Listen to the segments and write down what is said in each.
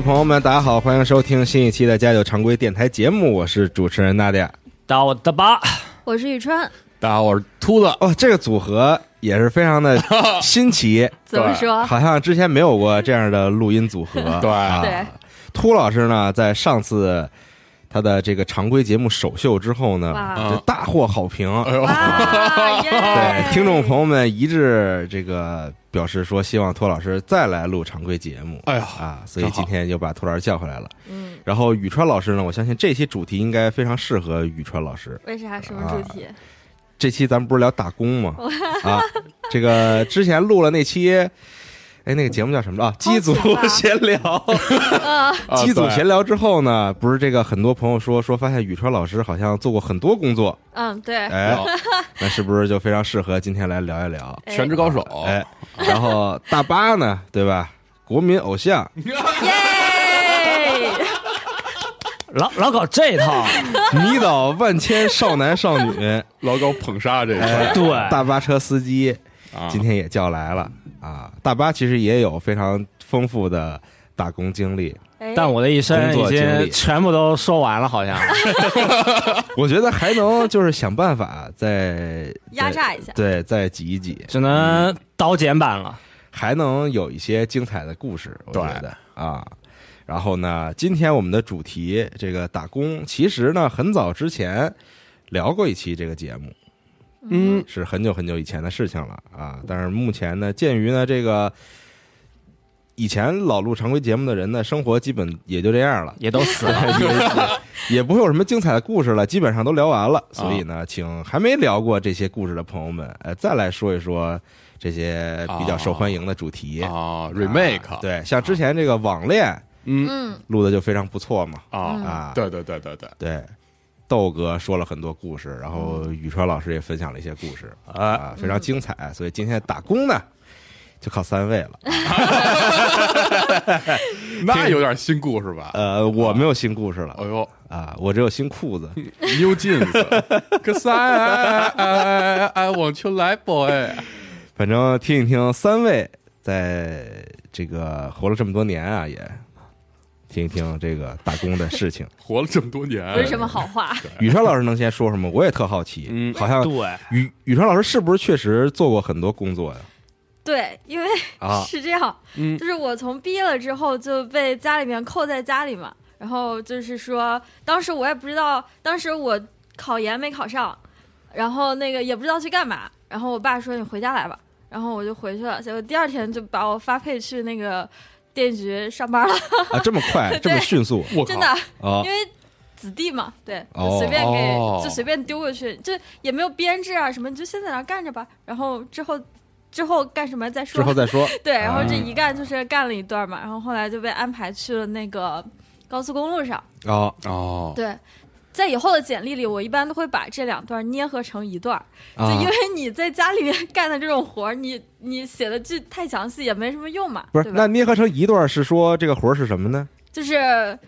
朋友们，大家好，欢迎收听新一期的家酒常规电台节目，我是主持人娜迪亚。大家好，我大巴，我是宇川，大家好，我是秃子。哦，这个组合也是非常的 新奇，怎么说？好像之前没有过这样的录音组合。对啊对，秃老师呢，在上次他的这个常规节目首秀之后呢，哇就大获好评。哎呦，对，听众朋友们一致这个表示说，希望托老师再来录常规节目。哎呀啊，所以今天就把托老师叫回来了。嗯，然后宇川老师呢，我相信这期主题应该非常适合宇川老师。为啥？什么主题？这期咱们不是聊打工吗？啊，这个之前录了那期，哎，那个节目叫什么 啊？机组闲聊。机组闲聊之后呢，不是这个很多朋友说说发现宇川老师好像做过很多工作，嗯，对，哎，那是不是就非常适合今天来聊一聊？哎全职高手，哎，然后大巴呢，对吧？国民偶像，耶！老老搞这套，迷倒万千少男少女，老搞捧杀这哎个，对。大巴车司机啊。今天也叫来了啊。大巴其实也有非常丰富的打工经历，哎但我的一生已经全部都说完了，好像。我觉得还能就是想办法再压榨一下。对，再挤一挤，只能刀剪版了。还能有一些精彩的故事，我觉得啊。然后呢，今天我们的主题这个打工，其实呢很早之前聊过一期这个节目，嗯，是很久很久以前的事情了啊。但是目前呢，鉴于呢这个以前老录常规节目的人呢，生活基本也就这样了，也都死了，也也不会有什么精彩的故事了，基本上都聊完了。所以呢，请还没聊过这些故事的朋友们，呃，再来说一说这些比较受欢迎的主题。啊，remake，啊，对，像之前这个网恋嗯嗯，录的就非常不错嘛，啊，啊，对对对对对，对，豆哥说了很多故事，然后宇川老师也分享了一些故事啊，非常精彩。所以今天打工呢，就靠三位了。那有点新故事吧？呃，我没有新故事了哎呦啊，我只有新裤子。，New Jeans，Cause I I I want you like boy，反正听一听三位在这个活了这么多年啊，也听一听这个打工的事情。活了这么多年，不是什么好话。宇川老师能先说什么？我也特好奇，嗯好像对，宇宇川老师是不是确实做过很多工作呀？对，因为啊，是这样，嗯就是我从毕业了之后就被家里面扣在家里嘛，然后就是说，当时我也不知道，当时我考研没考上，然后那个也不知道去干嘛，然后我爸说你回家来吧，然后我就回去了，结果第二天就把我发配去那个电局上班了，啊，这么快，这么迅速？我真的，，啊。因为子弟嘛，对，随便给，哦。就随便丢过去，就也没有编制啊什么，你就先在那干着吧，然后之后之后干什么再说。之后再说。对，然后这啊。一干就是干了一段嘛，然后后来就被安排去了那个高速公路上。哦，哦，对，在以后的简历里，我一般都会把这两段捏合成一段儿，就啊因为你在家里面 干的这种活儿，你你写的这太详细也没什么用嘛，不是，那捏合成一段是说这个活儿是什么呢？就是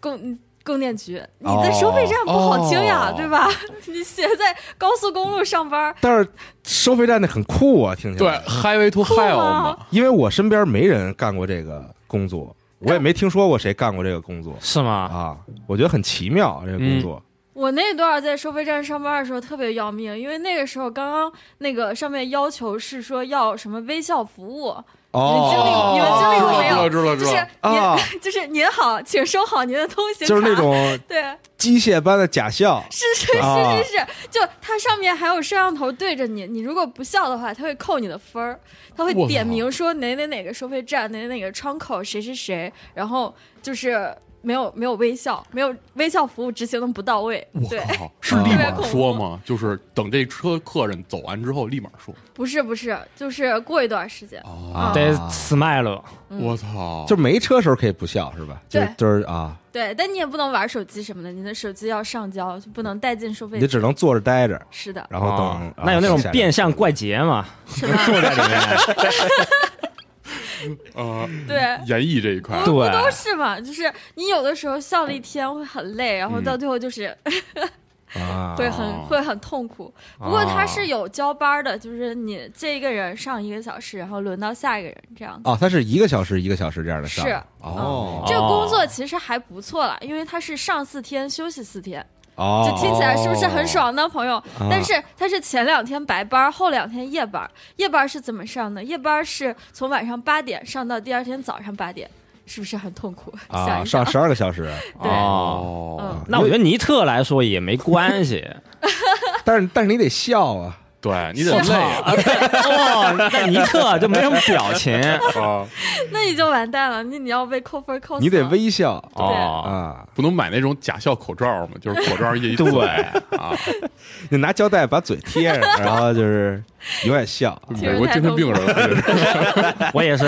供供电局，你在收费站不好听呀，哦对吧？你写在高速公路上班，但是收费站那很酷啊，听起来对。，Highway to Hell 吗嘛，因为我身边没人干过这个工作，我也没听说过谁干过这个工作是吗？啊，我觉得很奇妙这个工作。我那段在收费站上班的时候特别要命，因为那个时候刚刚那个上面要求是说要什么微笑服务，哦，经历你们经历过没有？知道知道知就是。您、啊 就是您好，请收好您的通行卡。就是那种对，机械般的假笑，是是是啊是是，就它上面还有摄像头对着你，你如果不笑的话，它会扣你的分儿，它会点名说哪哪哪个收费站、哪哪哪个窗口谁谁谁，然后就是没有没有微笑，没有微笑服务执行的不到位，我，靠，是立马说吗？就是等这车客人走完之后立马说。不是不是，就是过一段时间，啊，得 smile，我操！就没车时候可以不笑是吧？就对就是啊，对，但你也不能玩手机什么的，你的手机要上交，就不能带进收费。你只能坐着待着，是的，然后等那有那种变相怪杰吗？坐在里面，呃，对。演绎这一块不，对不都是嘛？就是你有的时候笑了一天会很累，然后到最后就是啊，会很、哦会很痛苦。不过他是有交班的，就是你这一个人上一个小时，然后轮到下一个人这样子。哦，他是一个小时一个小时这样的上是哦这个工作其实还不错了，因为他是上四天休息四天，哦，就听起来是不是很爽呢，朋友？啊但是他是前两天白班，后两天夜班。夜班是怎么上的？夜班是从晚上八点上到第二天早上八点，是不是很痛苦？啊，上十二个小时，对哦，嗯那我觉得尼特来说也没关系。但是但是你得笑啊，对 你得累啊哦，那尼特就没什么表情。啊，那你就完蛋了，那你要被扣分扣死。你得微笑哦，啊，不能买那种假笑口罩嘛，就是口罩一对啊，你拿胶带把嘴贴上，然后就是永远笑。美国精神病人了我也是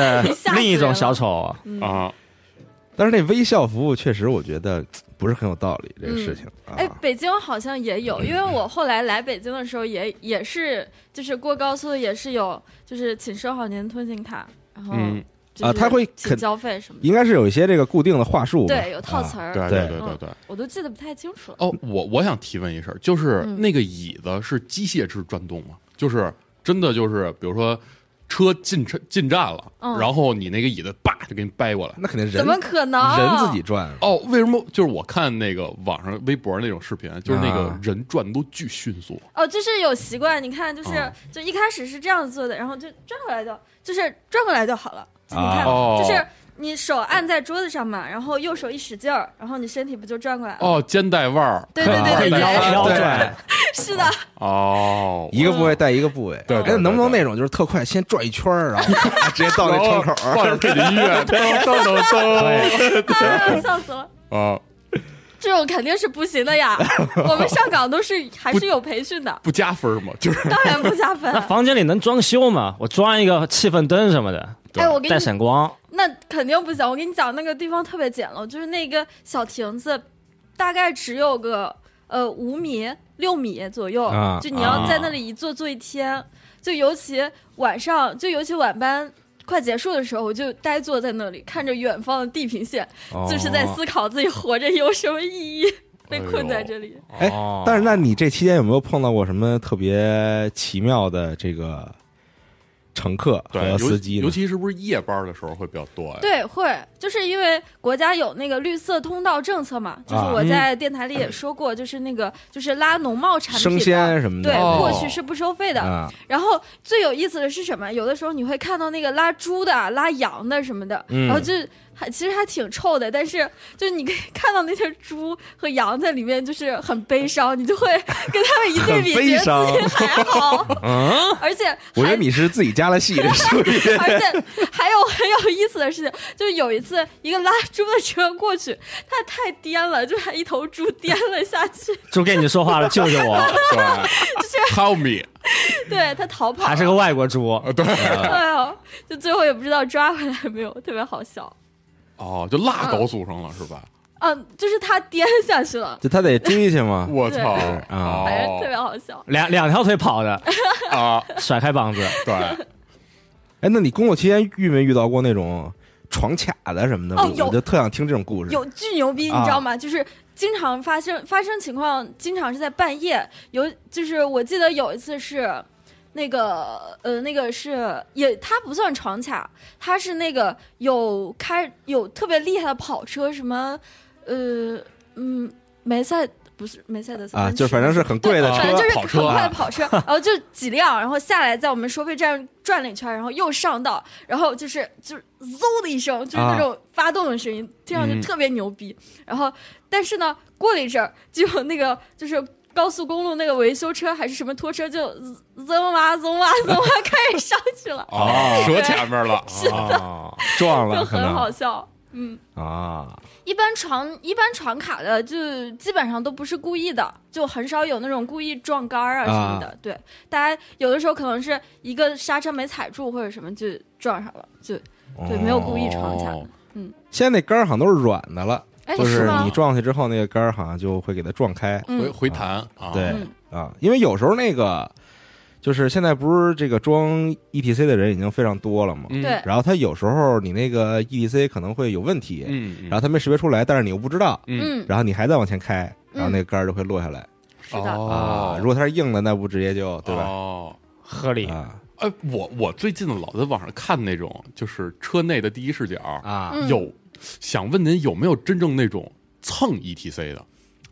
另一种小丑。啊，但是那微笑服务确实，我觉得不是很有道理，这个事情啊。哎，北京好像也有，因为我后来来北京的时候也也是，就是过高速也是有，就是请收好您的通行卡，然后嗯啊他会请肯交费什么的，应该是有一些这个固定的话术，对，有套词啊儿，对对对对对。我都记得不太清楚了。哦，我我想提问一事儿，就是嗯那个椅子是机械制转动吗？就是真的就是，比如说车进车进站了，嗯然后你那个椅子叭就给你掰过来。那肯定人怎么可能？人自己转，哦，为什么？就是我看那个网上微博那种视频，就是那个啊人转的都巨迅速。哦，就是有习惯，你看，就是、啊就一开始是这样子做的，然后就转过来就就是转过来就好了。就你啊看，哦就是你手按在桌子上嘛，然后右手一使劲儿，然后你身体不就转过来了？哦，肩带腕儿。对对对对腰对，腰转，是的，哦，一个部位带一个部位。对能不能那种就是特快，先转一圈儿，然后直接到那窗口儿？放着背景音乐，噔噔噔笑死了。啊！这种肯定是不行的呀！我们上岗都是还是有培训的，不加分吗？就是当然不加分那。房间里能装修吗？我装一个气氛灯什么的，哎，我给带闪光。那肯定不行。我跟你讲，那个地方特别简陋，就是那个小亭子，大概只有个呃五米六米左右，啊就你要在那里一坐坐一天，就尤其晚上，就尤其晚班。快结束的时候，我就呆坐在那里，看着远方的地平线，哦就是在思考自己活着有什么意义，被困在这里。哎哦，但是，那你这期间有没有碰到过什么特别奇妙的这个乘客对，和司机呢？尤其是不是夜班的时候会比较多呀？对，会，就是因为国家有那个绿色通道政策嘛，就是啊我在电台里也说过，就是那个就是拉农贸产品生鲜什么的，对，哦过去是不收费的。啊，然后最有意思的是什么？有的时候你会看到那个拉猪的、拉羊的什么的，嗯然后就还其实还挺臭的，但是就是你可以 看到那些猪和羊在里面，就是很悲伤，你就会跟他们一对比，很悲觉得自己还好，嗯，而且我觉得你是自己加了戏，这属于 而且还有很有意思的事情，就是有一次一个拉猪的车过去，他太颠了，就把一头猪颠了下去，猪跟你说话了，救救我！对，Help me！对他逃跑了，还是个外国猪，啊，对，哎呦，就最后也不知道抓回来没有，特别好笑。哦，就落高速上了是吧？嗯，就是他颠下去了，就他得追去嘛。我操啊哦反正特别好笑。两两条腿跑的，啊！甩开膀子。对，哎，那你工作期间遇没遇到过那种床卡的什么的？我哦有我就特想听这种故事。有巨牛逼，你啊知道吗？就是经常发生发生情况，经常是在半夜。有就是我记得有一次是那个呃，那个是也，它不算闯卡，它是那个有开有特别厉害的跑车，什么呃嗯梅赛不是梅赛德斯啊，就反正是很贵的，车反正就是很快啊的跑车，然后就几辆，然后下来在我们收费站转了一圈，然后又上道，然后就是就是嗖的一声，就是那种发动的声音，听上去嗯特别牛逼。然后但是呢，过了一阵儿，就有那个就是。高速公路那个维修车还是什么拖车，就噌哇噌哇噌哇开始上去了，哦，折前面了，哦，撞了，就很好笑。嗯，啊，一般闯一般闯卡的，就基本上都不是故意的，就很少有那种故意撞杆儿啊什么的。对，大家有的时候可能是一个刹车没踩住或者什么就撞上了，就对，没有故意闯卡。嗯。现在那杆儿好像都是软的了，哎，就是你？撞下去之后，那个杆儿好像就会给它撞开回嗯。回弹啊，对嗯。啊，因为有时候那个就是现在不是这个装 ETC 的人已经非常多了嘛，嗯。对。然后他有时候你那个 ETC 可能会有问题，嗯，嗯。然后他没识别出来，但是你又不知道，嗯。嗯，然后你还在往前开，然后嗯。那个杆儿就会落下来是的。哦。啊。如果它是硬的，那不直接就对吧？哦，合理。啊哎，我我最近老在网上看那种就是车内的第一视角，啊。嗯。有想问您有没有真正那种蹭 ETC 的，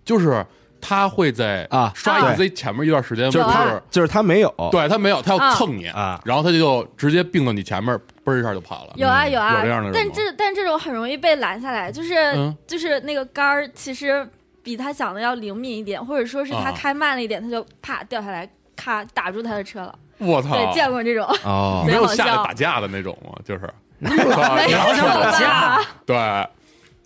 就是他会在啊刷啊 ETC 前面一段时间，不有啊是？就是他没有，对他没有，他要啊蹭你啊。然后他就直接并到你前面，嘣儿一下就跑了。有啊有啊，有这样的人吗？但这但这种很容易被拦下来，就是、嗯。就是那个杆儿其实比他想的要灵敏一点，或者说是他啊。开慢了一点，他就啪掉下来，咔打住他的车了。我操，对，见过这种，哦。没有下来打架的那种吗？就是 没有好想打架吧？对，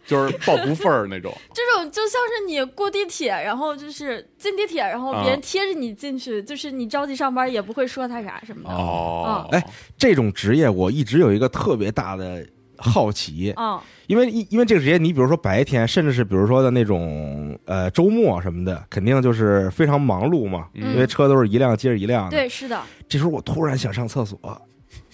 就是报不份儿那种。这种就像是你过地铁，然后就是进地铁，然后别人贴着你进去，就是你着急上班也不会说他啥什么的。哦，哎这种职业我一直有一个特别大的好奇，嗯因为因因为这个职业，你比如说白天，甚至是比如说的那种呃周末什么的，肯定就是非常忙碌嘛，嗯因为车都是一辆接着一辆的。对，是的。这时候我突然想上厕所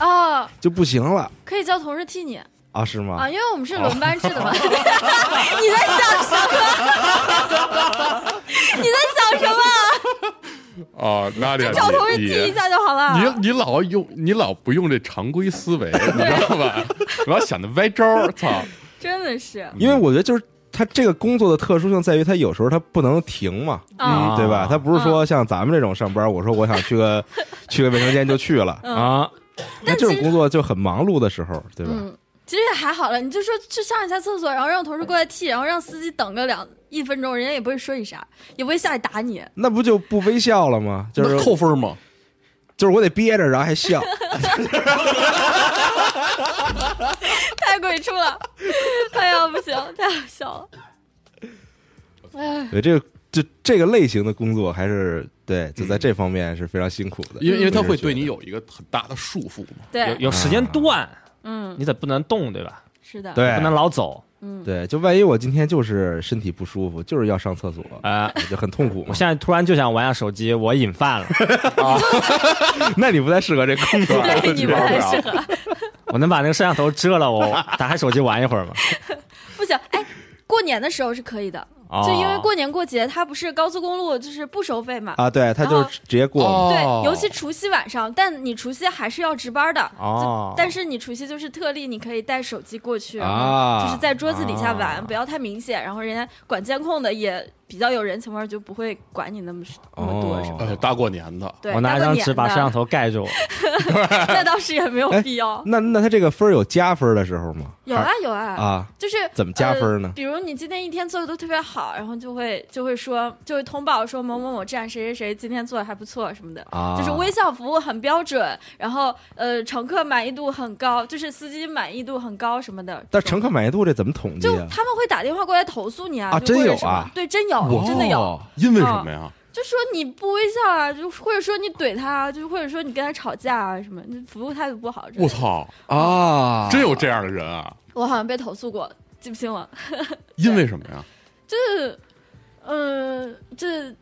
哦，就不行了可以叫同事替你啊？是吗？啊，因为我们是轮班制的嘛。你在想什么？你在想什么？哦，那这找同事替一下就好了。你你老用你老不用这常规思维，你知道吧？老想着歪招儿，操！真的是，因为我觉得就是他这个工作的特殊性在于，他有时候他不能停嘛，嗯对吧？他不是说像咱们这种上班，我说我想去个去个卫生间就去了，嗯啊，那这种工作就很忙碌的时候，对吧？嗯，其实也还好了，你就说去上一下厕所，然后让同事过来替，然后让司机等个两一分钟，人家也不会说你啥，也不会下来打你。那不就不微笑了吗？就是扣分吗？就是我得憋着，然后还笑，太鬼畜了！哎呀，不行，太好笑了。哎，对这个就这个类型的工作还是对，就在这方面是非常辛苦的，因为因为它会对你有一个很大的束缚嘛。有对，有时间段，嗯，你得不能动，对吧？是的，对不能老走。嗯，对，就万一我今天就是身体不舒服，就是要上厕所，啊，就很痛苦我。现在突然就想玩下手机，我瘾犯了 那你不太适合这工作。对，你不太适合。我能把那个摄像头遮了，我打开手机玩一会儿吗？不行，哎，过年的时候是可以的，哦就因为过年过节，它不是高速公路就是不收费嘛。啊，对，他就然后直接过嘛。哦对，尤其除夕晚上，但你除夕还是要值班的。哦就但是你除夕就是特例，你可以带手机过去，啊就是在桌子底下玩，啊不要太明显。然后人家管监控的也比较有人情味，就不会管你那么那么多什么。呃，大过年的，对，我拿一张纸把摄像头，盖住。那倒是也没有哎必要。那那他这个分有加分的时候吗？有啊有啊，啊，就是怎么加分呢呃？比如你今天一天做的都特别好，然后就会就会说就会通报说某某某站谁谁谁今天做的还不错什么的。啊，就是微笑服务很标准，然后呃，乘客满意度很高，就是司机满意度很高什么的。但乘客满意度这怎么统计就啊？他们会打电话过来投诉你啊，啊真有啊对，真有，真的有。哦因为什么呀？就说你不微笑啊，就或者说你怼他啊，就或者说你跟他吵架啊什么，就服务态度不好。我！操，啊，真有这样的人啊！我好像被投诉过，记不清了。因为什么呀？就是，嗯、这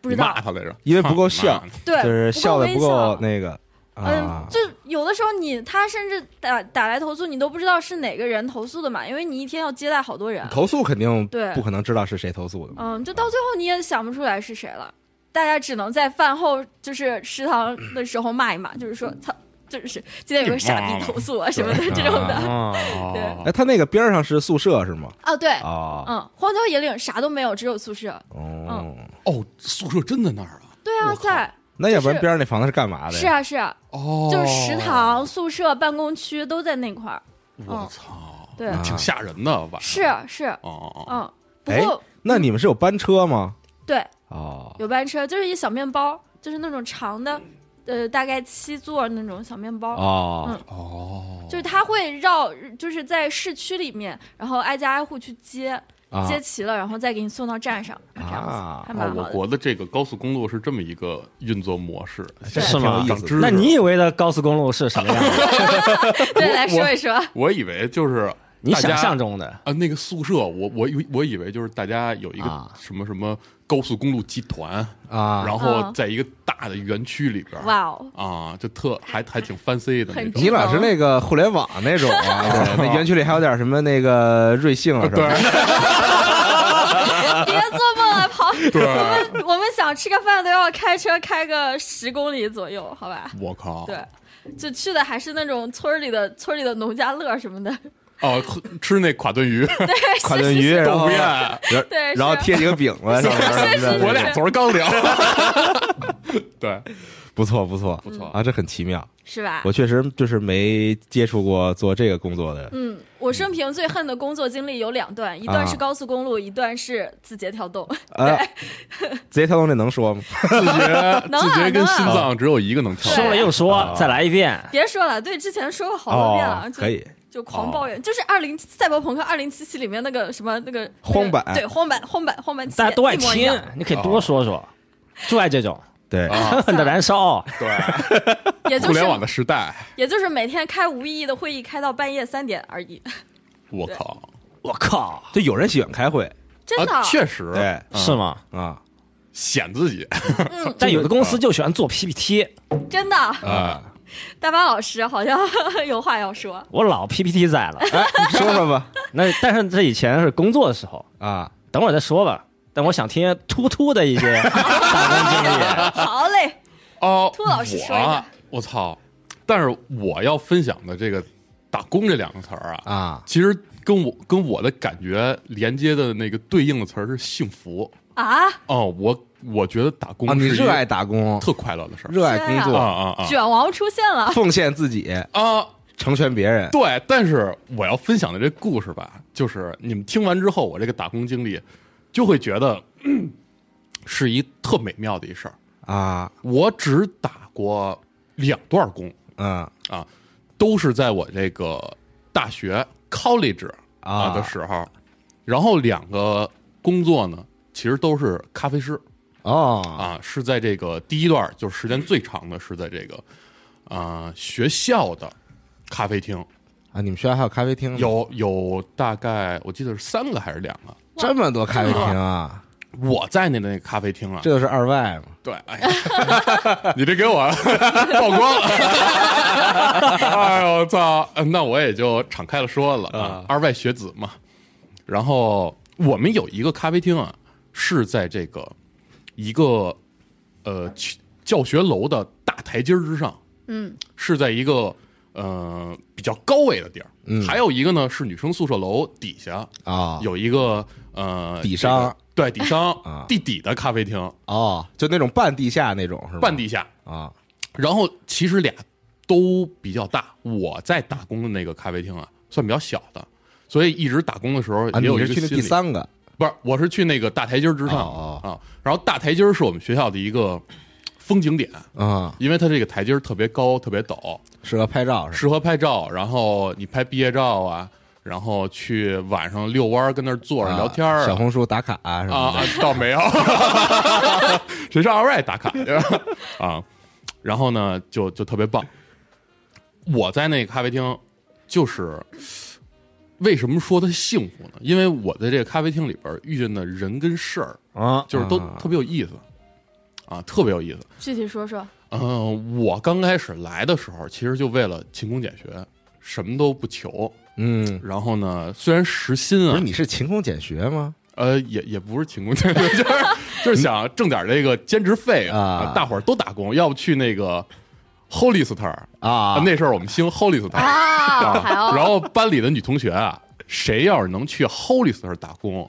不知道骂。他来着，因为不够像对，就是笑的不够那个嗯啊，，就有的时候你他甚至打打来投诉，你都不知道是哪个人投诉的嘛，因为你一天要接待好多人。投诉肯定对不可能知道是谁投诉的嘛。嗯，就到最后你也想不出来是谁了。大家只能在饭后就是食堂的时候骂一骂，就是说操，就是今天有个傻逼投诉啊什么的这种的。啊，对哦哎，他那个边儿上是宿舍是吗？哦，对，啊，嗯，荒郊野岭啥都没有，只有宿舍。哦，哦，宿舍真在那儿啊？对啊，在那要不然边上那房子是干嘛的呀？是啊是啊，哦，就是食堂、宿舍、办公区都在那块儿。我操，对，啊挺吓人的晚上。是是，哦哦哦，嗯，不哎过那你们是有班车吗？对哦，有班车，就是一小面包，就是那种长的，呃，大概七座那种小面包。哦嗯哦，就是他会绕，就是在市区里面，然后挨家挨户去接，啊接齐了，然后再给你送到站上，这样子、啊哦我还蛮好的。国的这个高速公路是这么一个运作模式，这是吗。那你以为的高速公路是什么样的？对，来说一说，我以为就是你想象中的啊，那个宿舍，我我以我以为就是大家有一个啊什么什么高速公路集团，啊，然后嗯在一个大的园区里边儿哇哦，啊，就特还还挺 fancy 的那种。你老是那个互联网那种啊，对，那园区里还有点什么那个瑞幸啊什么对。的，别做梦了，跑！我们，我们想吃个饭都要开车开个十公里左右，好吧？我靠，对，就去的还是那种村里的村里的农家乐什么的，哦，吃那垮炖鱼，垮炖鱼，然后豆腐宴，对，然后贴几个饼子上面什么的，我俩昨儿刚聊。对，不错不错不错啊，这很奇妙。是吧？我确实就是没接触过做这个工作的嗯，我生平最恨的工作经历有两段，一段是啊高速公路，一段是字节跳动。对。字节跳动这能说吗？字节字节跟心脏只有一个能跳。对说了又说，再来一遍。别说了，对，之前说过好多遍了，可以就狂抱怨，就是二零赛博朋克二零七七里面那个什么那个荒坂那个对荒坂荒坂荒坂，大家都爱听你可以多说说，就爱这种对，啊狠狠的燃烧。对，也就是互联网的时代，也就是每天开无意义的会议，开到半夜三点而已，我靠，我靠，就有人喜欢开会，真的。啊，确实，对嗯是吗？啊显自己。但有的公司就喜欢做 PPT，真的，啊，大巴老师好像 有话要说。我老 PPT 在了。哎，你说说吧 那但是这以前是工作的时候，啊，等会儿再说吧。但我想听突突的一些打工经历。好嘞，哦，兔老师说一下我我操！但是我要分享的这个“打工”这两个词儿啊，啊其实跟我跟我的感觉连接的那个对应的词儿是幸福啊，哦。我我觉得打工啊，你是热爱打工，特快乐的事儿。热爱工啊作，啊。啊啊卷王出现了，奉献自己，啊！成全别人。对，但是我要分享的这故事吧，就是你们听完之后，我这个打工经历就会觉得、嗯是一特美妙的一事儿。啊，我只打过两段工，嗯。啊都是在我这个大学 college 啊啊。的时候，然后两个工作呢，其实都是咖啡师哦啊，是在这个第一段就是时间最长的是在这个啊、学校的咖啡厅，啊，你们学校还有咖啡厅呢？有有大概我记得是三个还是两个。这么多咖啡厅啊？我在那那个咖啡厅啊，这就是二外嘛？对，哎呀，你这给我曝光了，哎呦我操！那我也就敞开了说了啊，二外学子嘛。然后我们有一个咖啡厅啊，是在这个一个呃教教学楼的大台阶儿之上，嗯，是在一个呃比较高位的地儿。嗯还有一个呢是女生宿舍楼底下啊，有一个呃底商这个对底商啊 地底的咖啡厅，哦，就那种半地下那种是吧？半地下。啊然后其实俩都比较大，我在打工的那个咖啡厅啊，算比较小的，所以一直打工的时候啊，也有你是去那一个心理，第三个不是，我是去那个大台阶儿之上哦啊。然后大台阶儿是我们学校的一个风景点，啊，因为它这个台阶儿特别高、特别陡，适合拍照？适合拍照。然后你拍毕业照啊，然后去晚上遛弯儿，跟那儿坐着聊天儿小红书打卡啊什啊么的，倒没有，谁上二外打卡去啊？然后呢，就就特别棒。我在那个咖啡厅，就是为什么说它幸福呢？因为我在这个咖啡厅里边遇见的人跟事儿，啊，就是都啊特别有意思啊，特别有意思。具体说说。嗯、我刚开始来的时候，其实就为了勤工俭学，什么都不求。嗯，然后呢，虽然时薪啊不是，你是勤工俭学吗？呃，也也不是勤工俭学，就是就是想挣点这个兼职费啊大伙儿都打工，要不去那个 Hollister 啊，那时候我们兴 Hollister 啊，然后班里的女同学啊，谁要是能去 Hollister 打工，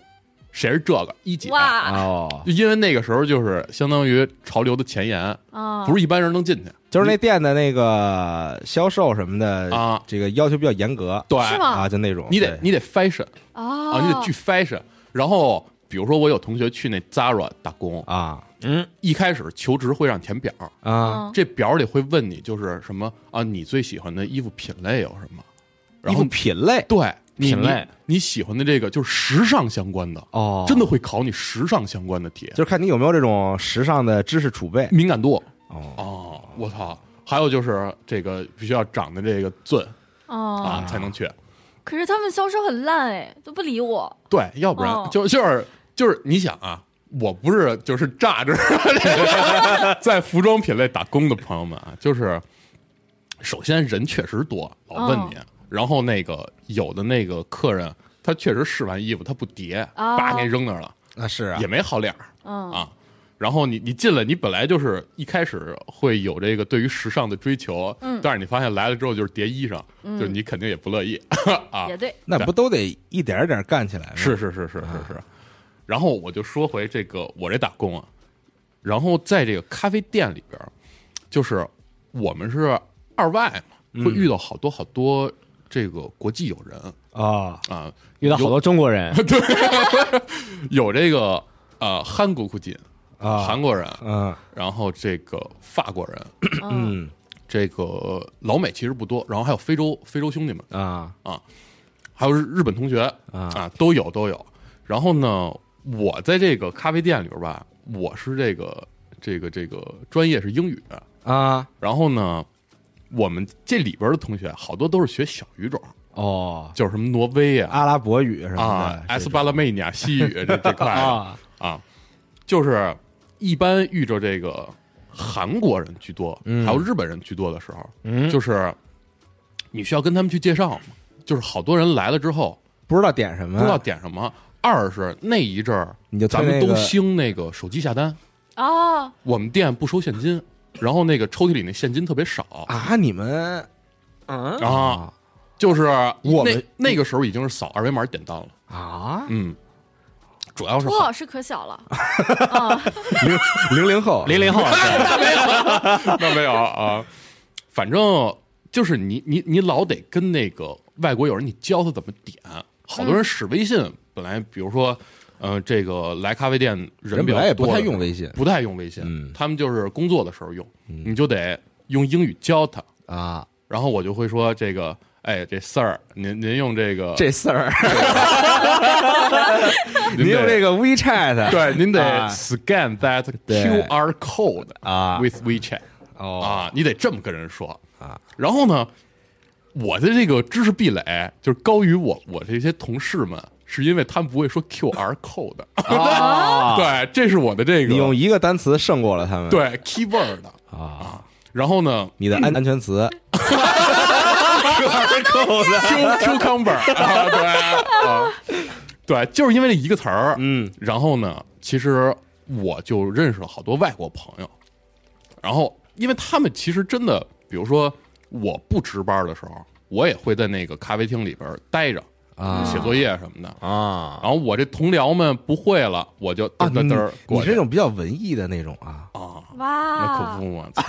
谁是这个？一姐。哇哦，就因为那个时候就是相当于潮流的前沿，啊，不是一般人能进去。就是那店的那个销售什么的啊这个要求比较严格对，啊，就那种你得你得 fashion 啊啊，你得巨 fashion。然后比如说我有同学去那 Zara 打工，啊嗯，一开始求职会让填表，啊。嗯。这表里会问你就是什么啊，你最喜欢的衣服品类有什么？然后衣服品类？对品类。你你喜欢的这个就是时尚相关的，哦，真的会考你时尚相关的题，就是看你有没有这种时尚的知识储备。敏感度。哦。哦，我操！还有就是这个必须要长得这个俊哦。啊才能去，可是他们销售很烂哎，都不理我。对，要不然哦。就就是就是你想啊，我不是就是炸着 在服装品类打工的朋友们啊，就是首先人确实多，老问你，然后那个有的那个客人他确实试完衣服他不叠，哦。叭给你扔那儿了，啊是啊。也没好脸儿。嗯。啊。然后你你进来，你本来就是一开始会有这个对于时尚的追求，嗯。但是你发现来了之后就是叠衣裳，就是你肯定也不乐意。啊。也对，那不都得一点儿点儿干起来吗？是是是是是是。然后我就说回这个我这打工啊，然后在这个咖啡店里边儿，就是我们是二外嘛，会遇到好多好多这个国际友人。啊啊，遇到好多中国人，对有这个呃韩国古锦啊韩国人，嗯。然后这个法国人，嗯。嗯 这个老美其实不多，然后还有非洲非洲兄弟们，啊。啊还有日日本同学啊。啊，都有都有。然后呢，我在这个咖啡店里边吧，我是这个这个这个专业是英语，啊。然后呢，我们这里边的同学好多都是学小语种，哦，就是什么挪威啊阿拉伯语什么啊的，，埃斯巴拉梅尼亚西语这这块。的 啊。啊，就是一般遇着这个韩国人居多，嗯。还有日本人居多的时候，嗯，就是你需要跟他们去介绍嘛，就是好多人来了之后不知道点什么，不知道点什么。二是那一阵儿，你就咱们都兴那个手机下单，哦，我们店不收现金，然后那个抽屉里那现金特别少啊，你们嗯，啊，就是我们那那个时候已经是扫二维码点单了，啊，嗯，主要是郭老师可小了啊，零零零后，零零后，那没有啊，反正就是你你你老得跟那个外国友人，你教他怎么点。好多人使微信，本来比如说，呃，这个来咖啡店人人本比较来也不太用微信不太用微信，嗯他们就是工作的时候用，你就得用英语教他。啊，然后我就会说这个，哎，这 Sir，您您用这个，这事儿，您用这个 WeChat 对，您得啊 scan that QR code 啊 with WeChat 哦啊，你得这么跟人说啊。然后呢，我的这个知识壁垒就是高于我我这些同事们，是因为他们不会说 QR code。啊，对，这是我的这个你用一个单词胜过了他们，对 keyword 啊，然后呢你的安安全词。QR cucumber 啊，对。啊，对，就是因为这一个词儿，嗯，然后呢，其实我就认识了好多外国朋友，然后因为他们其实真的，比如说我不值班的时候，我也会在那个咖啡厅里边待着啊。写作业什么的。啊，然后我这同僚们不会了，我就啊，你嘚嘚嘚你这种比较文艺的那种啊，啊，那可，不嘛，操。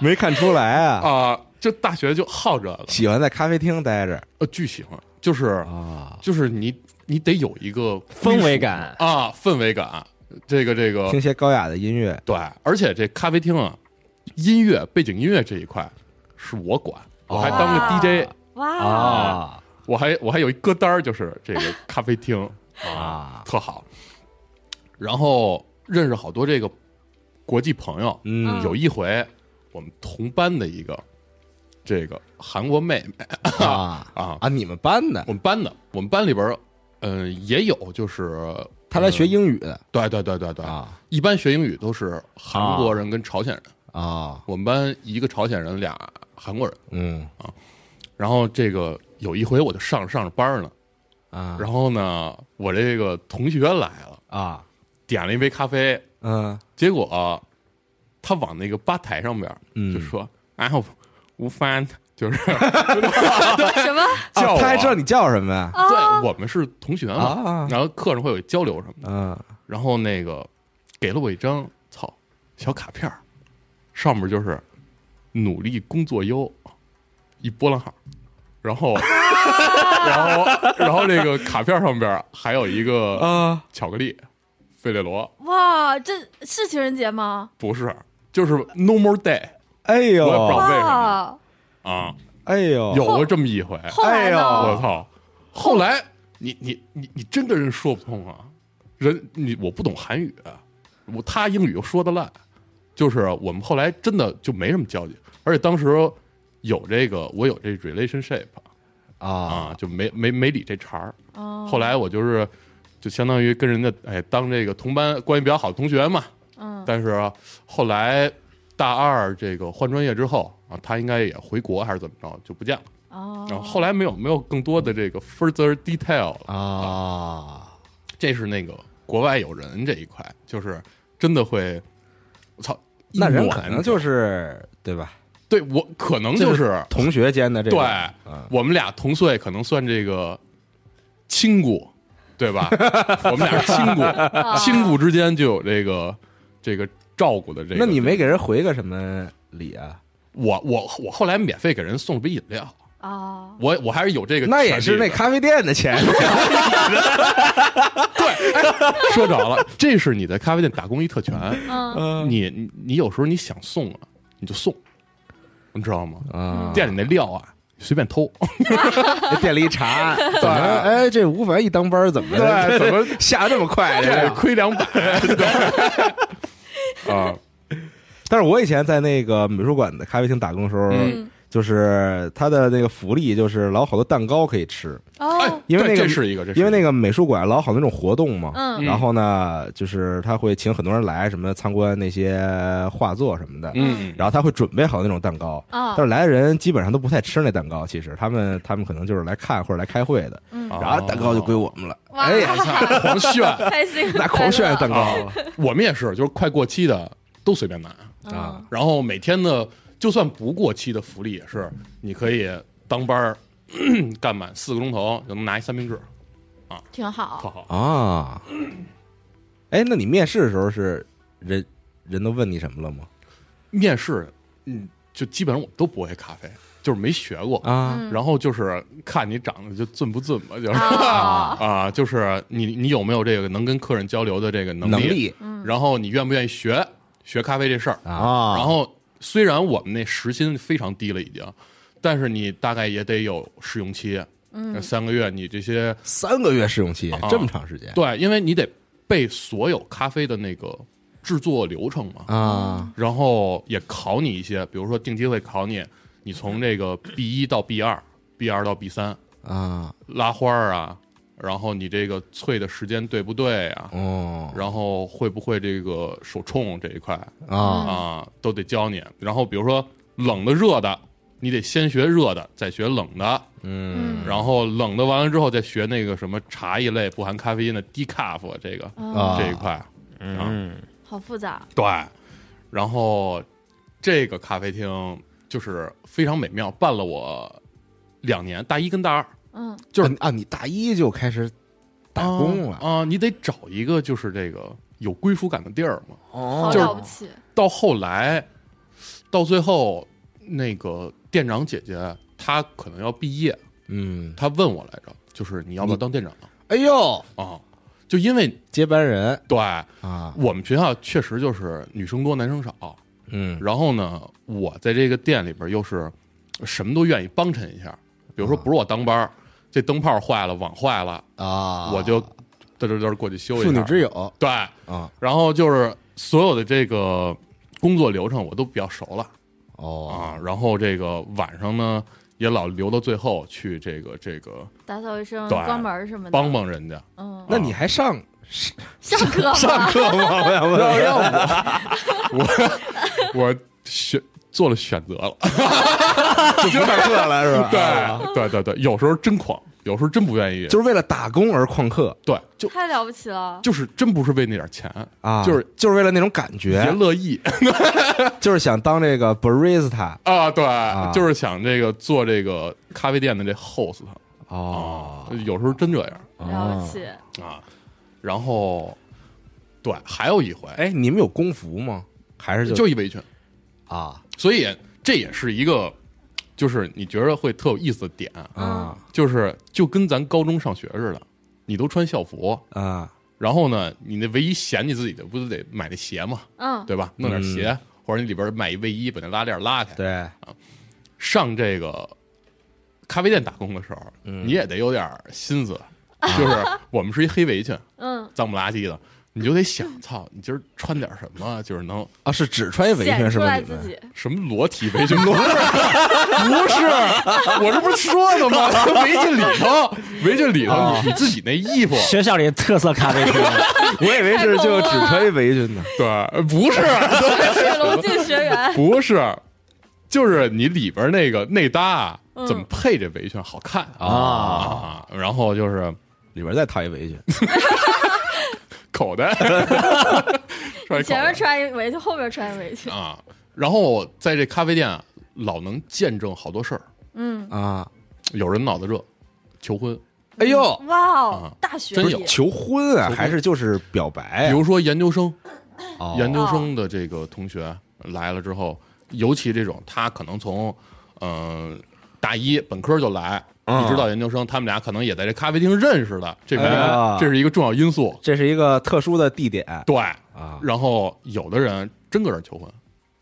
没看出来啊，啊！就大学就好这个，喜欢在咖啡厅待着。呃，巨喜欢，就是啊，就是你你得有一个氛围感。啊，氛围感，这个这个。听些高雅的音乐。对，而且这咖啡厅啊，音乐背景音乐这一块是我管，我还当个 DJ，哇，啊。我还我还有一歌单儿，就是这个咖啡厅。啊，特好。然后认识好多这个国际朋友，嗯。有一回我们同班的一个这个韩国妹妹。啊。啊，啊，你们班的？我们班的，我们班里边儿，嗯、也有就是他来学英语的。对对对对对，啊。一般学英语都是韩国人跟朝鲜人，啊，我们班一个朝鲜人，俩韩国人。嗯然后这个有一回我就上着上着班呢，啊，然后呢，我这个同学来了，啊，点了一杯咖啡，嗯。结果、他往那个吧台上边嗯，就说：“哎，我吴帆，就是什么？叫我。啊他还知道你叫什么呀？对我们是同学嘛，啊，然后课上会有交流什么的，嗯。然后那个给了我一张操小卡片儿上面就是努力工作优一波浪号，然后然后然后那个卡片上边还有一个啊，巧克力费列罗，哇，这是情人节吗？不是，就是 No More Day 哎呦，我也不知道为什么，啊，哎呦，有过这么一回，哎呦？我操！后来你你你你真跟人说不通啊，人你我不懂韩语，我他英语又说的烂，就是我们后来真的就没什么交集，而且当时有这个我有这 relationship 啊。啊，就没没没理这茬儿。哦。后来我就是就相当于跟人家哎当这个同班关系比较好的同学嘛，嗯。但是后来大二这个换专业之后啊，他应该也回国还是怎么着就不见了。哦，然后后来没有没有更多的这个 further detail 了，啊，这是那个国外有人这一块，就是真的会，我操，那人可能就是对吧？对我可能就是同学间的这对个，嗯我们俩同岁，可能算这个亲故，对吧？我们俩是亲故，亲故之间就有这个这个照顾的这个。那你没给人回个什么礼啊？我我我后来免费给人送了杯饮料，啊，我我还是有这个，那也是那。咖啡店的钱 对说着了，这是你在咖啡店打工一特权。嗯，你你有时候你想送啊，你就送，你知道吗？啊，店里那料啊，随便偷。这 店里一查，怎么哎这吴凡一当班怎么对怎么下这么快？亏两百。啊，但是我以前在那个美术馆的咖啡厅打工的时候，嗯就是他的那个福利就是老好多蛋糕可以吃，哦，因为那个这是一个，这是因为那个。个美术馆老好多那种活动嘛。嗯。然后呢，就是他会请很多人来，什么参观那些画作什么的，嗯，然后他会准备好那种蛋糕。啊但是来的人基本上都不太吃那蛋糕，其实他们他们可能就是来看或者来开会的，然后蛋糕就归我们了。哇哎呀，狂炫。开心，那狂炫蛋糕。啊我们也是，就是快过期的都随便拿，啊嗯然后每天的就算不过期的福利也是，你可以当班儿 干满四个钟头就能拿一三明治，啊挺特好。好。啊！哎，那你面试的时候是人人都问你什么了吗？面试，嗯，就基本上我都不会咖啡，就是没学过。啊嗯然后就是看你长得就俊不俊吧，就是啊 啊，就是你你有没有这个能跟客人交流的这个能能力嗯然后你愿不愿意学学咖啡这事儿。啊，然后虽然我们那时薪非常低了已经，但是你大概也得有试用期，嗯。三个月，你这些三个月试用期啊这么长时间。对，因为你得背所有咖啡的那个制作流程嘛，啊。然后也考你一些，比如说定期会考你，你从这个 B 一到 B 二，B 二到 B 三啊。拉花儿啊，然后你这个萃的时间对不对啊？哦。然后会不会这个手冲这一块？啊。啊，都得教你。然后比如说冷的、热的，你得先学热的，再学冷的，嗯。然后冷的完了之后再学那个什么茶一类不含咖啡因的低卡夫这个啊。这一块。嗯，好复杂。对，然后这个咖啡厅就是非常美妙，办了我两年，大一跟大二嗯就是啊，你大一就开始打工了啊、你得找一个就是这个有归属感的地儿嘛。好哦就是了不起。到后来，到最后，那个店长姐姐她可能要毕业，嗯，她问我来着，就是你要不要当店长哎呦，啊？就因为接班人对啊，我们学校确实就是女生多男生少，嗯然后呢，我在这个店里边又是什么都愿意帮衬一下，比如说不是我当班儿，这灯泡坏了，网坏了，啊，我就嘚嘚嘚过去修一下。妇女之友对，啊，然后就是所有的这个工作流程我都比较熟了。哦啊，然后这个晚上呢也老留到最后去这个这个打扫卫生、对关门什么的，帮帮人家。嗯，那你还上 上课吗？上课吗？我想问，要 要我我我学做了选择了。就不上课了是吧？对对对对，有时候真旷，有时候真不愿意。就是为了打工而旷课对，就太了不起了。就是真不是为那点钱，啊，就是就是为了那种感觉，别，乐意 就是想当这个 barista 啊。对，就是想这个做这个咖啡店的这 host 哦啊，有时候真这样了不起，啊。然后，对，还有一回，哎，你们有工服吗？还是就就一围裙，啊所以这也是一个，就是你觉得会特有意思的点，啊就是就跟咱高中上学似的，你都穿校服，啊。然后呢，你那唯一嫌弃自己的，不就得买那鞋嘛？嗯，对吧？弄点鞋，或者你里边买一卫衣，把那拉链拉开。对，上这个咖啡店打工的时候，嗯。你也得有点心思，就是我们是一黑围裙，嗯，脏不拉几的，你就得想，操，你今儿穿点什么，就是能啊，是只穿一围裙是吧？你们什么裸体围裙？不是，不是，我这不是说的吗？围裙里头，围裙里头，你你自己那衣服，学校里特色咖啡厅，我以为是就只穿一围裙呢。对，不是，水龙进学员，不是，就是你里边那个内搭嗯怎么配这围裙好看啊啊？然后就是里边再套一围裙，口袋，穿一口前面袋穿一围裙，后面穿一围裙，啊。然后在这咖啡店啊老能见证好多事儿，嗯，啊，有人脑子热，求婚，哎呦，哇哦啊，大学真有求婚啊，还是就是表白啊？比如说研究生，哦。研究生的这个同学来了之后，尤其这种他可能从嗯、呃大一本科就来，嗯一直到研究生，他们俩可能也在这咖啡厅认识的，这这是一个重要因素。这是一个特殊的地点对，啊，然后有的人真搁这求婚，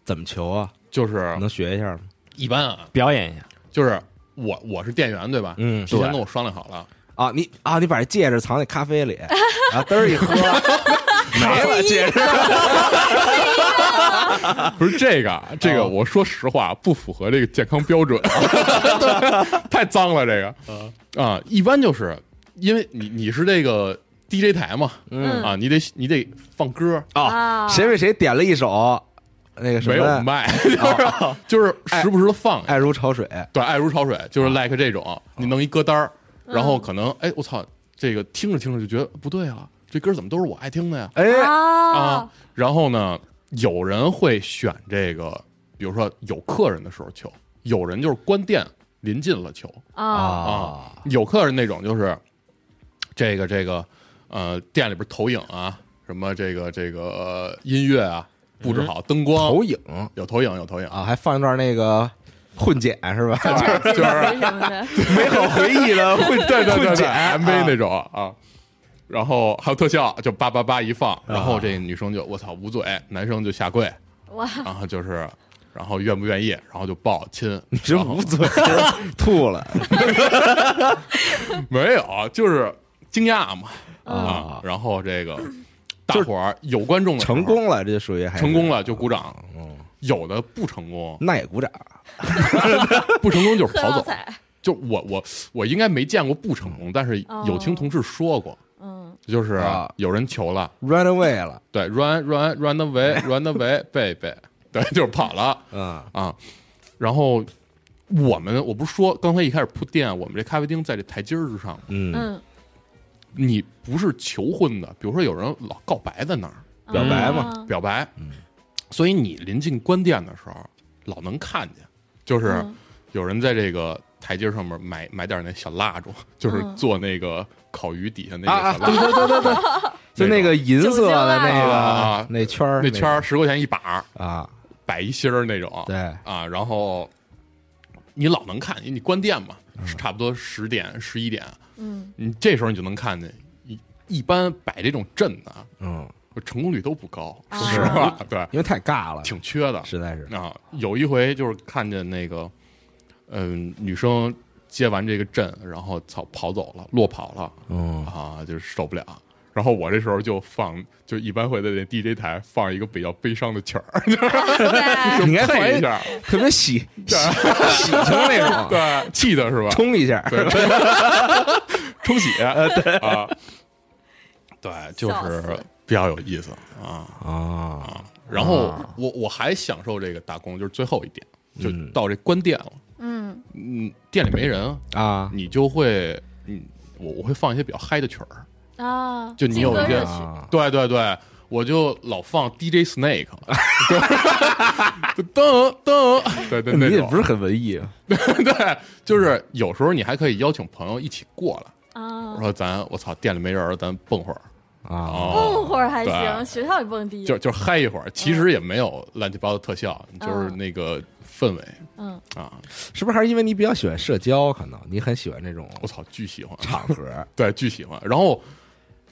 怎么求啊？就是能学一下吗？一般啊，表演一下。就是我我是店员对吧？嗯对提前跟我商量好了，啊，你啊，你把这戒指藏在咖啡里，然后嘚儿一喝，没了解释。不是这个，这个哦我说实话不符合这个健康标准，太脏了这个啊，一般就是因为你你是这个 DJ 台嘛，嗯啊，你得你得放歌，啊，谁为谁点了一首那个什没有么卖，就是时不时的放，爱如潮水，对，爱如潮水，就是 like 这种，你弄一歌单儿，然后可能哎，我操，这个听着听着就觉得不对啊，这歌怎么都是我爱听的呀？哎，啊。啊，，然后呢，有人会选这个，比如说有客人的时候求，有人就是关店临近了求啊，啊，有客人那种就是这个这个呃店里边投影啊，什么这个这个、呃音乐啊布置好，灯光。投影。有投影有投影。啊，还放一段那个混剪是吧？就是美好 回忆的混对对对对混剪 MV 那种啊。然后还有特效，就叭叭叭一放，然后这女生就我操捂嘴，男生就下跪，哇，然后就是，然后愿不愿意，然后就抱亲，你这捂嘴 吐了。没有，就是惊讶嘛。啊。啊，然后这个 大伙儿有观众的时候成，功了，这属于还是。成功了就鼓掌，嗯，有的不成功，那也鼓掌。不成功就是喝跑走。彩，就我我我应该没见过不成功，但是有听同事说过，嗯，就是啊。有人求了，，run away 了，对，run run run away run away baby，对，就是跑了嗯。啊。然后我们我不是说刚才一开始铺垫，我们这咖啡厅在这台阶儿之上，嗯，嗯，你不是求婚的，比如说有人老告白在那儿表白嘛啊，表白，嗯。所以你临近关店的时候，老能看见，就是嗯。有人在这个台阶上面买买点那小蜡烛，就是嗯。做那个烤鱼底下那啊啊，对对对对对，就那个银色的那个啊那圈儿那圈儿十块钱一把，啊，摆一芯儿那种，对，啊，然后你老能看，因为你关店嘛，差不多十点十一点，嗯，你这时候你就能看见，一一般摆这种阵的，嗯，成功率都不高，啊。说实话，对，因为太尬了，挺缺的实在是，啊。有一回就是看见那个，嗯、女生接完这个阵，然后操跑走了，落跑了。嗯，啊，就是受不了。然后我这时候就放，就一般会在那 DJ 台放一个比较悲伤的曲儿，就 你应该放一配一下，特别喜喜喜庆那种，对，气的是吧？冲一下，对，冲喜，对。啊，对，就是比较有意思啊。啊，然后啊我我还享受这个打工，就是最后一点，就嗯。到这关店了，嗯。嗯，店里没人，啊。你就会，嗯，我我会放一些比较嗨的曲儿，啊，就你有一些对对对，我就老放 DJ Snake，就噔噔，对对，你也不是很文艺。啊 对，就是有时候你还可以邀请朋友一起过来，啊，说咱我操店里没人儿，咱蹦会儿。啊。哦，蹦会儿还行，学校里蹦迪，就就嗨一会儿，其实也没有乱七八糟的特效，就是那个氛围嗯啊，是不是还是因为你比较喜欢社交？可能你很喜欢这种我操，巨喜欢，场合 对，巨喜欢。然后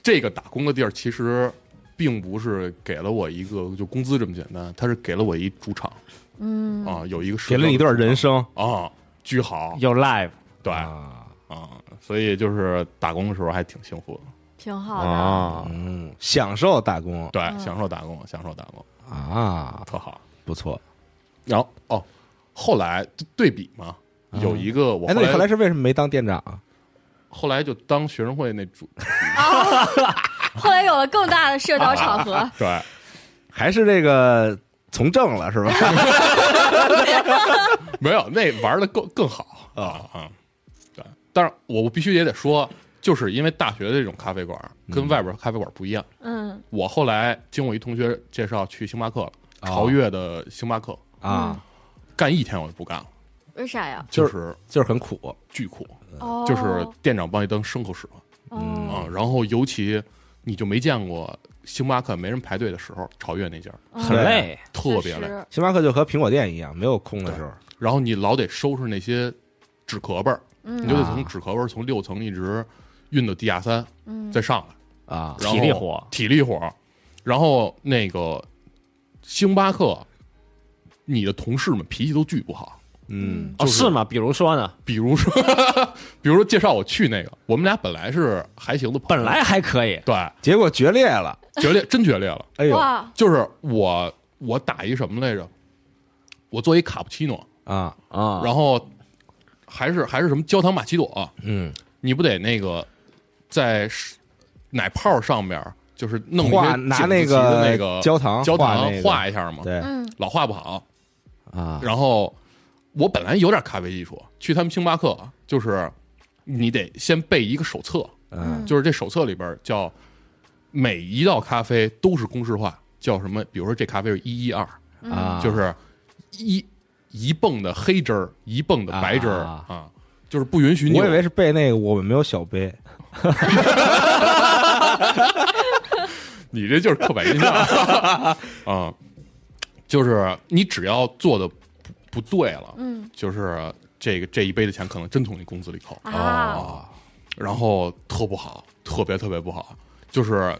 这个打工的地儿其实并不是给了我一个就工资这么简单，它是给了我一主场嗯啊，有一个给了你一段人生啊，巨好，有 live 对啊，啊，所以就是打工的时候还挺幸福的，挺好的，啊，嗯，享受打工对，享受打工，享受打工，啊，特好。不错。然后哦，后来就对比嘛，有一个我哎，那后你后来是为什么没当店长啊？后来就当学生会那主，啊，后来有了更大的社交场合，对，还是这个从政了是吧？没有那玩的更更好。啊啊，对，但是我必须也得说，就是因为大学的这种咖啡馆跟外边咖啡馆不一样，嗯。我后来经我一同学介绍去星巴克了，哦。朝越的星巴克，啊，干一天我就不干了，为啥呀？就是就是很苦，巨苦，哦，就是店长帮你当牲口使唤哦。啊，然后尤其你就没见过星巴克没人排队的时候，朝越那家。很累，特别累，是星巴克就和苹果店一样，没有空的时候。然后你老得收拾那些纸壳本儿，嗯。你就得从纸壳本儿从六层一直运到地下三，嗯。再上来，啊然后体力活，体力活。儿。然后那个星巴克，你的同事们脾气都巨不好。嗯。哦，就是是吗？比如说呢，比如说，比如说介绍我去那个，我们俩本来是还行的朋友，本来还可以，对。结果决裂了，决裂，真决裂了。哎呦，就是我我打一什么来着？我做一卡布奇诺，啊，啊，然后还是还是什么焦糖玛奇朵，嗯，你不得那个在是奶泡上面就是弄一画拿那井字旗的那个焦糖焦糖画一下嘛，对。嗯。老画不好。啊，然后我本来有点咖啡基础，去他们星巴克就是你得先背一个手册，嗯就是这手册里边叫每一道咖啡都是公式化，叫什么？比如说这咖啡是一一二，啊，就是一一泵的黑汁儿，一泵的白汁儿啊啊，就是不允许你。我以为是背那个我们没有小杯 你这就是刻板印象 啊，就是你只要做的不不对了，嗯。就是这个这一杯的钱可能真从你工资里扣，啊，然后特不好，特别特别不好，就是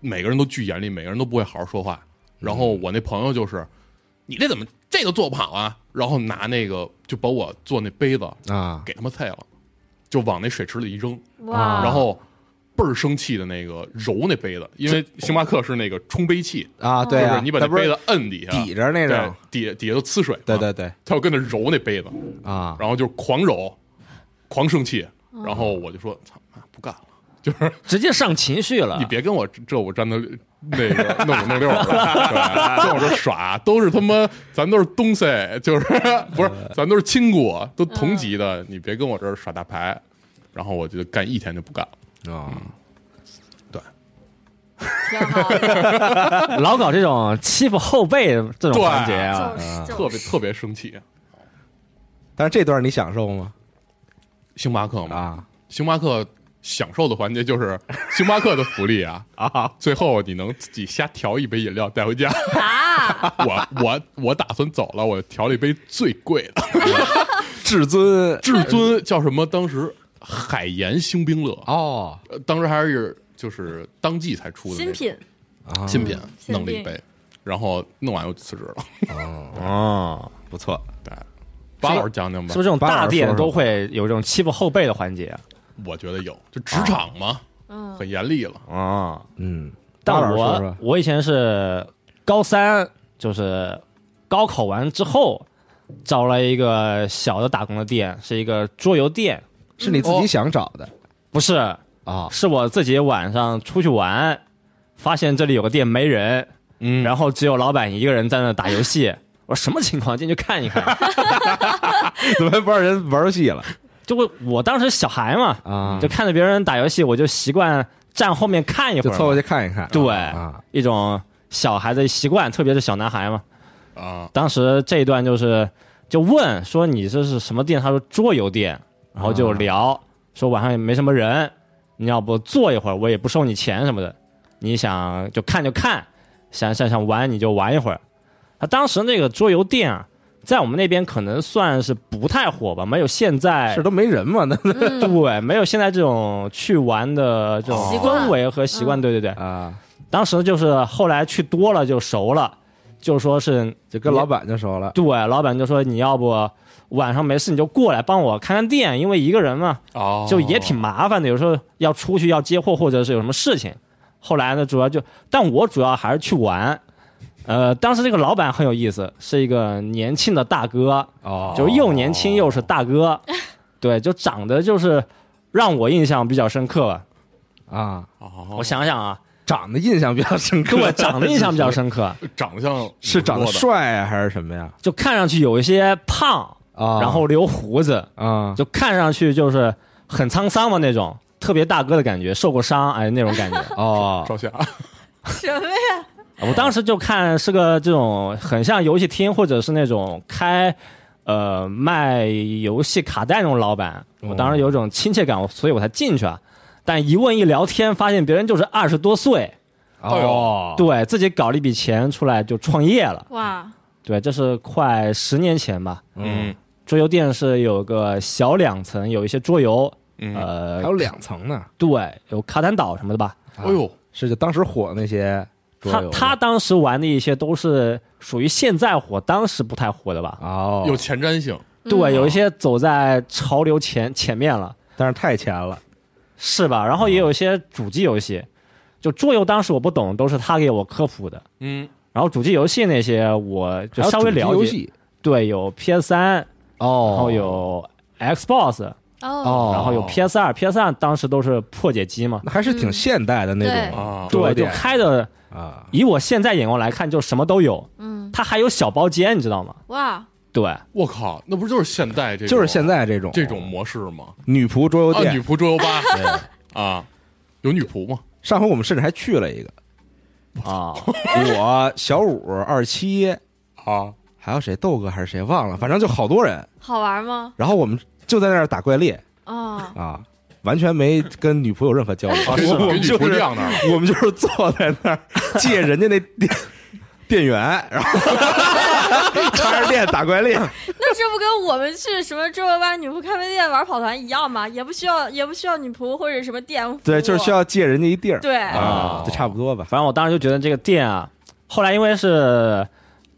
每个人都巨严厉，每个人都不会好好说话。然后我那朋友就是，你这怎么这个做不好啊？然后拿那个就把我做那杯子啊，给他们菜了，就往那水池里一扔，哇，然后倍儿生气的那个揉那杯子，因为星巴克是那个冲杯器，啊，对啊，就是你把那它杯子摁底下，抵着那对种，，底底下都呲水，对，对对。他要跟那揉那杯子，啊，然后就狂揉，狂生气，然后我就说操，妈不干了，就是 直接上情绪了。你。别跟我这我站的那个弄五弄六的，对，跟我这耍都是他妈，咱都是东西，就是 不是，咱都是亲姑，都同级的，你别跟我这儿耍大牌。然后我就干一天就不干了，啊，挺好的，老搞这种欺负后辈这种环节啊，就是特别特别生气。但是这段你享受吗？星巴克嘛，啊星巴克享受的环节就是星巴克的福利啊，啊，最后你能自己瞎调一杯饮料带回家。啊，我我我打算走了，我调了一杯最贵的至尊至尊叫什么？当时海盐星冰乐，哦。呃当时还是就是当季才出的新品，啊，新品，弄了一杯，然后弄完又辞职了。哦，哦，不错，对，巴老师讲讲吧。是不是，这种大店都会有这种欺负后辈的环节啊？我觉得有，就职场嘛，嗯。很严厉了。啊，嗯，但我我以前是高三，就是高考完之后，找了一个小的打工的店，是一个桌游店，是你自己想找的不是，啊是我自己晚上出去玩，发现这里有个店没人，嗯，然后只有老板一个人在那打游戏。我说什么情况？进去看一看。怎么还不让人玩游戏了就我我当时小孩嘛，啊？就看着别人打游戏，我就习惯站后面看一会儿，就凑过去看一看。对啊，一种小孩的习惯，特别是小男孩嘛。啊，当时这一段就是就问说你这是什么店？他说桌游店，然后就聊、说晚上也没什么人，你要不坐一会儿，我也不收你钱什么的，你想就看就看，想想想玩你就玩一会儿。他当时那个桌游店啊，在我们那边可能算是不太火吧，没有现在是都没人嘛？那嗯，对，没有现在这种去玩的这种习惯氛围和习惯。嗯对对对，啊，当时就是后来去多了就熟了，就说是就跟老板就熟了。对，老板就说你要不晚上没事你就过来帮我看看店，因为一个人嘛，哦，就也挺麻烦的，有时候要出去要接货或者是有什么事情。后来呢，主要就，但我主要还是去玩。呃，当时这个老板很有意思，是一个年轻的大哥，哦就又年轻又是大哥，对，就长得就是让我印象比较深刻吧。啊，哦，我想想啊，长得印象比较深刻。对，长得印象比较深刻，长相是长得帅啊，还是什么呀？就看上去有一些胖，啊，然后留胡子，啊，就看上去就是很沧桑嘛那种，特别大哥的感觉，受过伤哎那种感觉。哦，照相，什么呀？我当时就看是个这种很像游戏厅或者是那种开呃卖游戏卡带那种老板，我当时有一种亲切感，所以我才进去啊。但一问一聊天，发现别人就是二十多岁，哦，对自己搞了一笔钱出来就创业了。哇，对，这是快十年前吧。嗯，桌游店是有个小两层，有一些桌游，嗯，呃，还有两层呢。对，有卡坦岛什么的吧。哎呦，是就当时火那些桌游他他当时玩的一些都是属于现在火，当时不太火的吧？哦，有前瞻性，对，嗯有一些走在潮流前前面了，但是太前了。是吧？然后也有一些主机游戏，就桌游当时我不懂，都是他给我科普的。嗯，然后主机游戏那些我就稍微了解，游戏对，有 PS 三，哦。然后有 Xbox，哦，哦，然后有 PS 二，PS 二当时都是破解机嘛，那还是挺现代的那种啊，对，就桌游店开的，啊。以我现在眼光来看，就什么都有，嗯，它还有小包间，你知道吗？哇，对，我靠，那不就是现代这种就是现在这种。这种模式吗？女仆桌游啊，女。仆桌游吧。啊，有女仆吗？上回我们甚至还去了一个，啊，我小五二七，啊，还有谁豆哥还是谁忘了，反正就好多人。好玩吗？然后我们就在那儿打怪猎哦，啊，完全没跟女仆有任何交流。啊 我们就是晾那儿，我们就是坐在那儿借人家那店店员，然后 插着电打怪猎。那这不跟我们去什么周游吧、女仆咖啡店玩跑团一样吗？也不需要，也不需要女仆或者什么店。对，就是需要借人家一地儿对，啊，就差不多吧。反正我当时就觉得这个店啊，后来因为是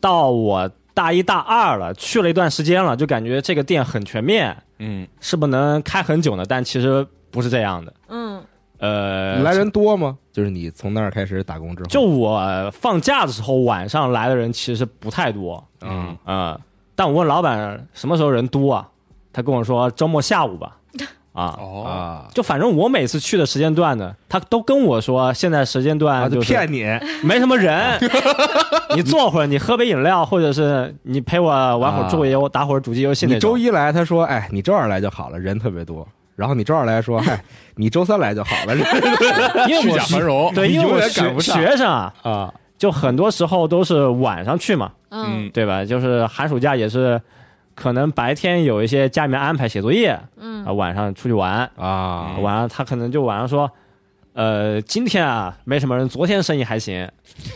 到我大一大二了，去了一段时间了，就感觉这个店很全面，嗯，是不能开很久呢？但其实不是这样的。嗯，呃，来人多吗？就是你从那儿开始打工之后，就我放假的时候，晚上来的人其实不太多，嗯。嗯、但我问老板什么时候人多啊，他跟我说周末下午吧，啊。哦，啊就反正我每次去的时间段呢，他都跟我说现在时间啊，段就是骗你没什么人，你坐会儿，你喝杯饮料，或者是你陪我玩会儿桌游，打会儿主机游戏那你。周一来，他说：“哎，你周二来就好了，人特别多。”然后你周二来说：“嗨，你周三来就好了。虚 因为我假繁荣，对，因为我学学生啊，”啊，就很多时候都是晚上去嘛，嗯对吧？就是寒暑假也是，可能白天有一些家里面安排写作业，嗯。啊，晚上出去玩，啊，晚上他可能就晚上说，呃，今天啊没什么人，昨天生意还行。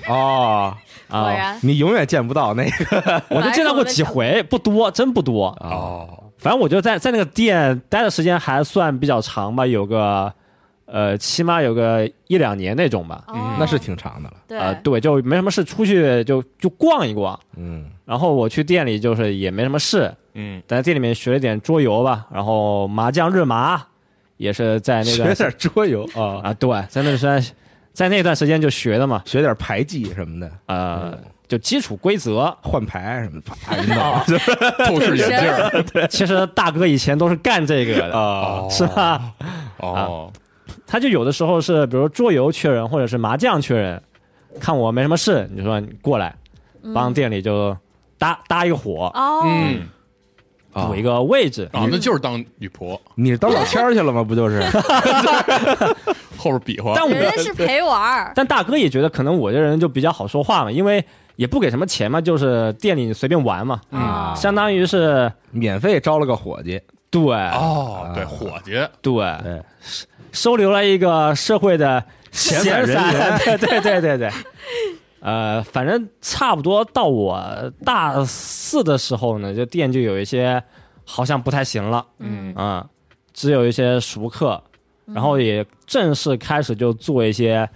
哦，啊，果然，你永远见不到那个。我就见到过几回，不多，真不多。哦，反正我就在在那个店待的时间还算比较长吧，有个呃，起码有个一两年那种吧。嗯那是挺长的了。对。呃，对，就没什么事，出去就就逛一逛。嗯，然后我去店里就是也没什么事，嗯，在店里面学了点桌游吧，然后麻将日麻也是在那个学点桌游啊，啊，对，在那段在那段时间就学的嘛，学点牌技什么的，呃，就基础规则。换牌什么的，啪一弄透视眼镜 对，其实大哥以前都是干这个的，啊，是吧？哦，他就有的时候是，比如桌游缺人，或者是麻将缺人，看我没什么事，你就说你过来帮店里就搭搭一个火，哦，嗯。啊补一个位置。啊，那就是当女仆，你是当老千儿去了吗？不就是？后边比划。但我人家是陪玩儿，但大哥也觉得可能我这人就比较好说话嘛，因为也不给什么钱嘛，就是店里随便玩嘛，啊相当于是免费招了个伙计，对。哦，对，伙计，对。对，收留了一个社会的闲散人员。对对对对对。呃，反正差不多到我大四的时候呢，这店就有一些好像不太行了，嗯。啊、只有一些熟客，然后也正式开始就做一些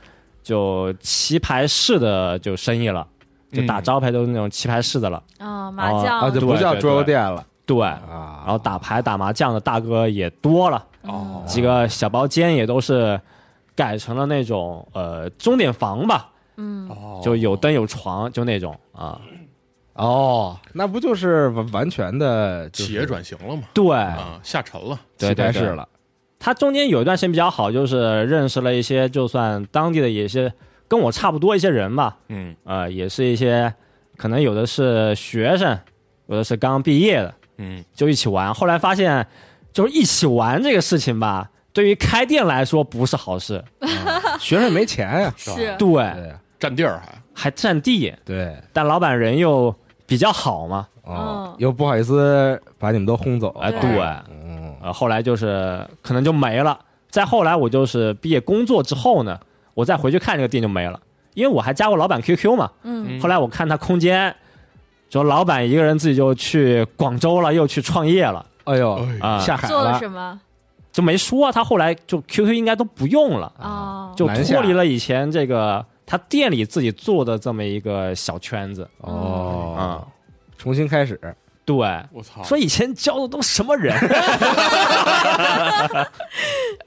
就棋牌室的就生意了，就打嗯。招牌都是那种棋牌室的了，啊，麻将。啊，就不叫桌游店了对，啊。然后打牌打麻将的大哥也多了，哦，几个小包间也都是改成了那种呃钟点房吧，嗯哦就有灯有床就那种啊，哦，那不就是完完全的就是企业转型了吗？对，啊，下沉了。对棋牌对对室了？他中间有一段时间比较好，就是认识了一些就算当地的也是跟我差不多一些人吧，嗯呃，也是一些可能有的是学生，有的是刚毕业的，嗯，就一起玩。后来发现，就是一起玩这个事情吧，对于开店来说不是好事，学生没钱呀，是。对，对。占地儿还。还占地，对，但老板人又比较好嘛，嗯，哦又不好意思把你们都轰走，哎，对。对，嗯，呃，后来就是可能就没了。再后来，我就是毕业工作之后呢，我再回去看这个店就没了，因为我还加过老板 QQ 嘛。嗯。后来我看他空间，说老板一个人自己就去广州了，又去创业了。哎呦，哎啊，下海做了了什么？就没说他后来就 QQ 应该都不用了，啊？就脱离了以前这个他店里自己做的这么一个小圈子。哦，啊、重新开始，对，我操，说以前教的都什么人，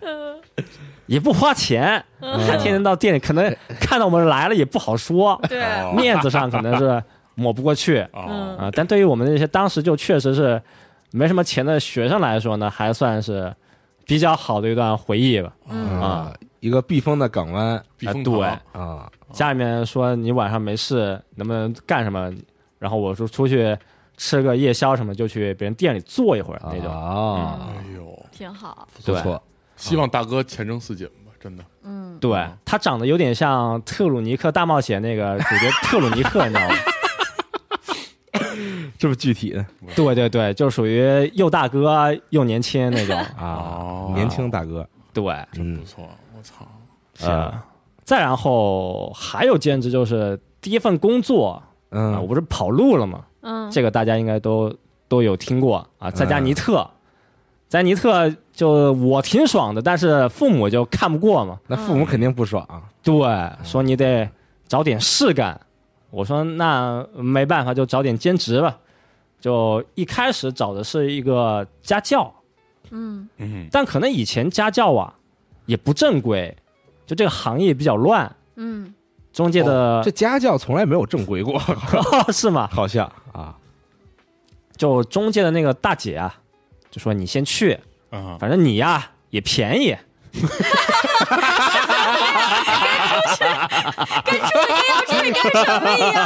也不花钱，还天天到店里，可能看到我们来了也不好说，对，哦。面子上可能是抹不过去啊、哦，嗯但对于我们那些当时就确实是没什么钱的学生来说呢，还算是比较好的一段回忆吧。嗯啊，一个避风的港湾避风啊对啊，家里面说你晚上没事，能不能干什么？然后我说出去吃个夜宵什么，就去别人店里坐一会儿那种。啊，哎呦，挺好，不错，希望大哥前程似锦吧，真的。嗯，对他长得有点像特鲁尼克大冒险那个主角特鲁尼克，你知道吗？这么具体的。对对对，就属于又大哥又年轻那种。啊哦，年轻大哥，对，真不，错，我操，呃，再然后还有兼职，就是第一份工作啊、嗯，我不是跑路了吗？嗯，这个大家应该都都有听过啊，在加尼特，嗯在尼特就我挺爽的，但是父母就看不过嘛，那父母肯定不爽，对，说你得找点事干。我说那没办法，就找点兼职吧。就一开始找的是一个家教，嗯。嗯，但可能以前家教啊也不正规，就这个行业比较乱，嗯中介的、这家教从来没有正规过，是吗？好像啊，就中介的那个大姐啊，就说你先去，嗯，反正你呀也便宜。这是干什么呀？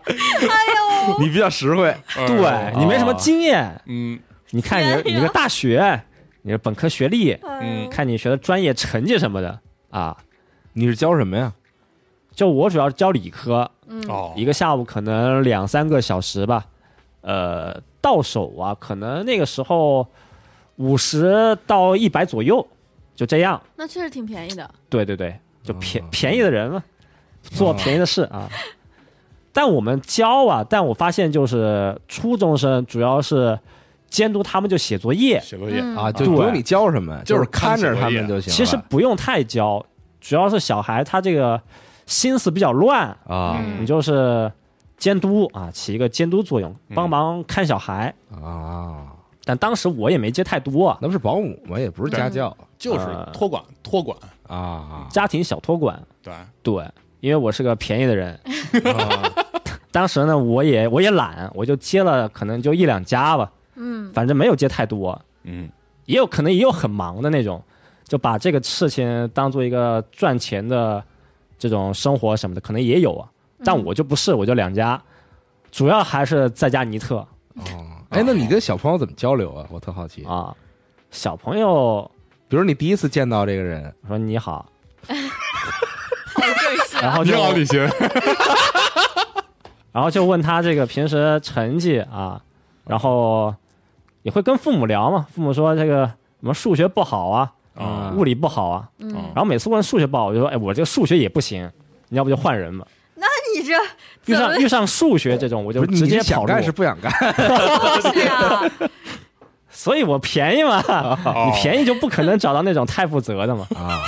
真是的，哎呦，你比较实惠，对你没什么经验，嗯你看你你个大学，你的本科学历，嗯看你学的专业成绩什么的啊。你是教什么呀？就我主要是教理科，嗯哦，一个下午可能两三个小时吧，呃，到手啊，可能那个时候五十到一百左右，就这样。那确实挺便宜的，对对对，就便、哦。便宜的人嘛，做便宜的事啊。但我们教啊，但我发现就是初中生主要是监督他们就写作业，写作业嗯。啊，就不用你教什么，就是是看着他们就行。其实不用太教，主要是小孩他这个心思比较乱，啊。嗯你就是监督啊，起一个监督作用，嗯。帮忙看小孩。啊，但当时我也没接太多啊，那不是保姆吗？也不是家教就是呃托管托管，啊家庭小托管。对，对，因为我是个便宜的人，啊 当时呢我也我也懒，我就接了可能就一两家吧，嗯反正没有接太多，嗯也有可能也有很忙的那种，就把这个事情当做一个赚钱的这种生活什么的，可能也有啊。但我就不是，我就两家，主要还是在家尼特哦，哎，那你跟小朋友怎么交流啊？我特好奇。啊。小朋友比如你第一次见到这个人，说你好，好正式啊。然后就你好，李行，然后就问他这个平时成绩啊，然后也会跟父母聊嘛，父母说这个什么数学不好啊，啊物理不好啊，嗯，然后每次问数学不好，我就说，哎，我这个数学也不行，你要不就换人嘛。那你这遇上遇上数学这种，我就直接跑想干，是不想干？是啊？所以我便宜嘛，哦你便宜就不可能找到那种太负责的嘛。啊，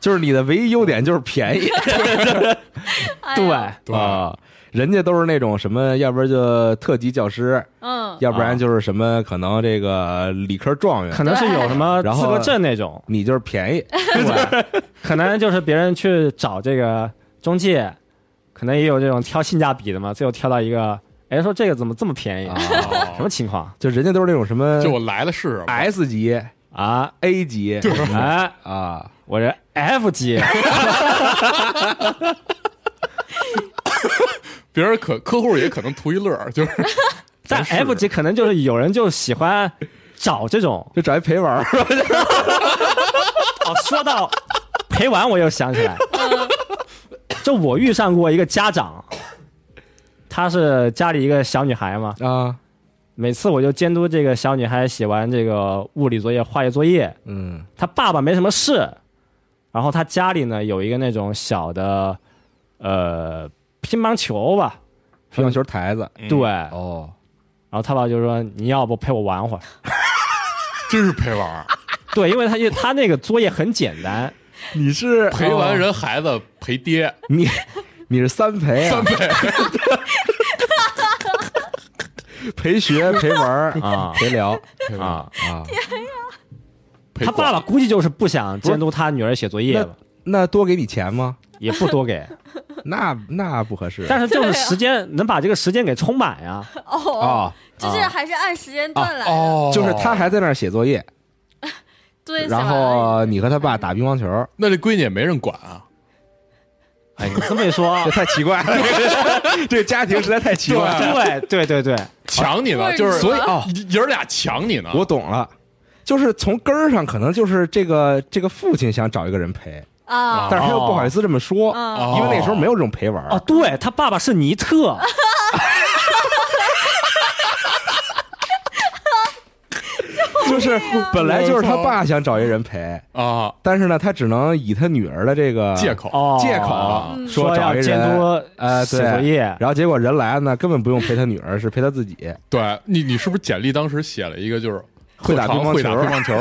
就是你的唯一优点就是便宜 哎对呀，对啊。人家都是那种什么，要不然就特级教师，嗯，要不然就是什么可能这个理科状元可，能是有什么然后资格证那种，你就是便宜。对，可能就是别人去找这个中介，可能也有这种挑性价比的嘛，最后挑到一个，哎，说这个怎么这么便宜？啊 什么情况就人家都是那种什么就我来了是什么 S 级、啊？A 级哎，啊，我这 F 级，别人可客户也可能图一乐儿，就是 但 F 级可能就是有人就喜欢找这种。就找一陪玩儿？哦，说到陪玩，我又想起来，就我遇上过一个家长，她是家里一个小女孩嘛，啊，每次我就监督这个小女孩写完这个物理作业、化学作业，嗯她爸爸没什么事，然后她家里呢有一个那种小的呃乒乓球吧，乒乓球台子对，哦，然后她爸就说你要不陪我玩会儿，真是陪玩，对，因为他他那个作业很简单，你是 陪完人孩子陪爹，你你是三陪啊三，陪陪学陪玩啊陪聊啊，啊。陪他爸爸估计就是不想监督他女儿写作业了，那多给你钱吗？也不多给，那那不合适。但是就是时间能把这个时间给充满呀。哦，啊，就是还是按时间段来的，哦，就是他还在那儿写作业，对，然后你和他爸打乒乓球，那这闺女也没人管啊，哎，你这么一说 这，太奇怪了，这个家庭实在太奇怪了。对对对对，抢你呢，就是所以啊，爷儿俩抢你呢，我懂了，就是从根儿上，可能就是这个这个父亲想找一个人陪，啊，但是他又不好意思这么说，因为那时候没有这种陪玩儿哦，对他爸爸是尼特，就是本来就是他爸想找一人陪，啊。但是呢，他只能以他女儿的这个借口。哦，借口嗯。说找一人监督呃写作业，然后结果人来了呢，根本不用陪他女儿，是陪他自己。对你，你是不是简历当时写了一个就是会打乒乓球会打乒乓球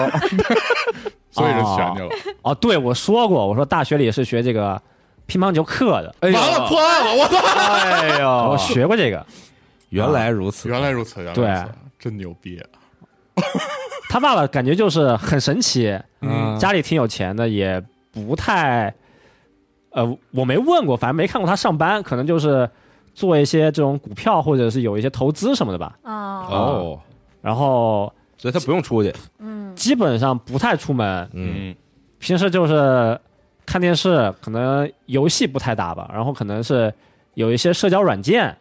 所以就选你了。哦，对我说过，我说大学里是学这个乒乓球课的，哎呦。完了，破案了！我操！哎呦。我，学过这个。原来如此，原来如此，原来对如此，真牛逼！他爸爸感觉就是很神奇，嗯。家里挺有钱的，也不太，呃，我没问过，反正没看过他上班，可能就是做一些这种股票或者是有一些投资什么的吧。啊，哦，然后所以他不用出去，嗯，基本上不太出门，嗯，平时就是看电视，可能游戏不太打吧，然后可能是有一些社交软件，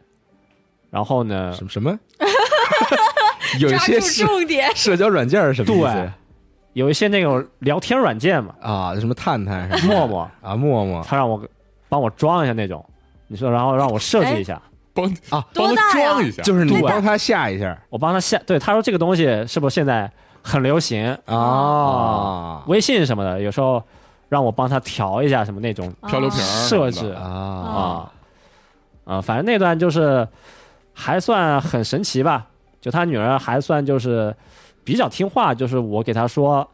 然后呢，什么什么，有一抓住些社重点，社交软件是什么意思对有一些那种聊天软件嘛，啊？什么探探什么陌陌，啊，陌陌他让我帮我装一下那种，你说，然后让我设置一下，帮啊帮他多大装一下，就是你帮他下一下我帮他下，对他说这个东西是不是现在很流行？啊微信什么的，有时候让我帮他调一下什么那种漂流瓶设置啊啊啊，反正那段就是还算很神奇吧。就他女儿还算就是比较听话，就是我给他说，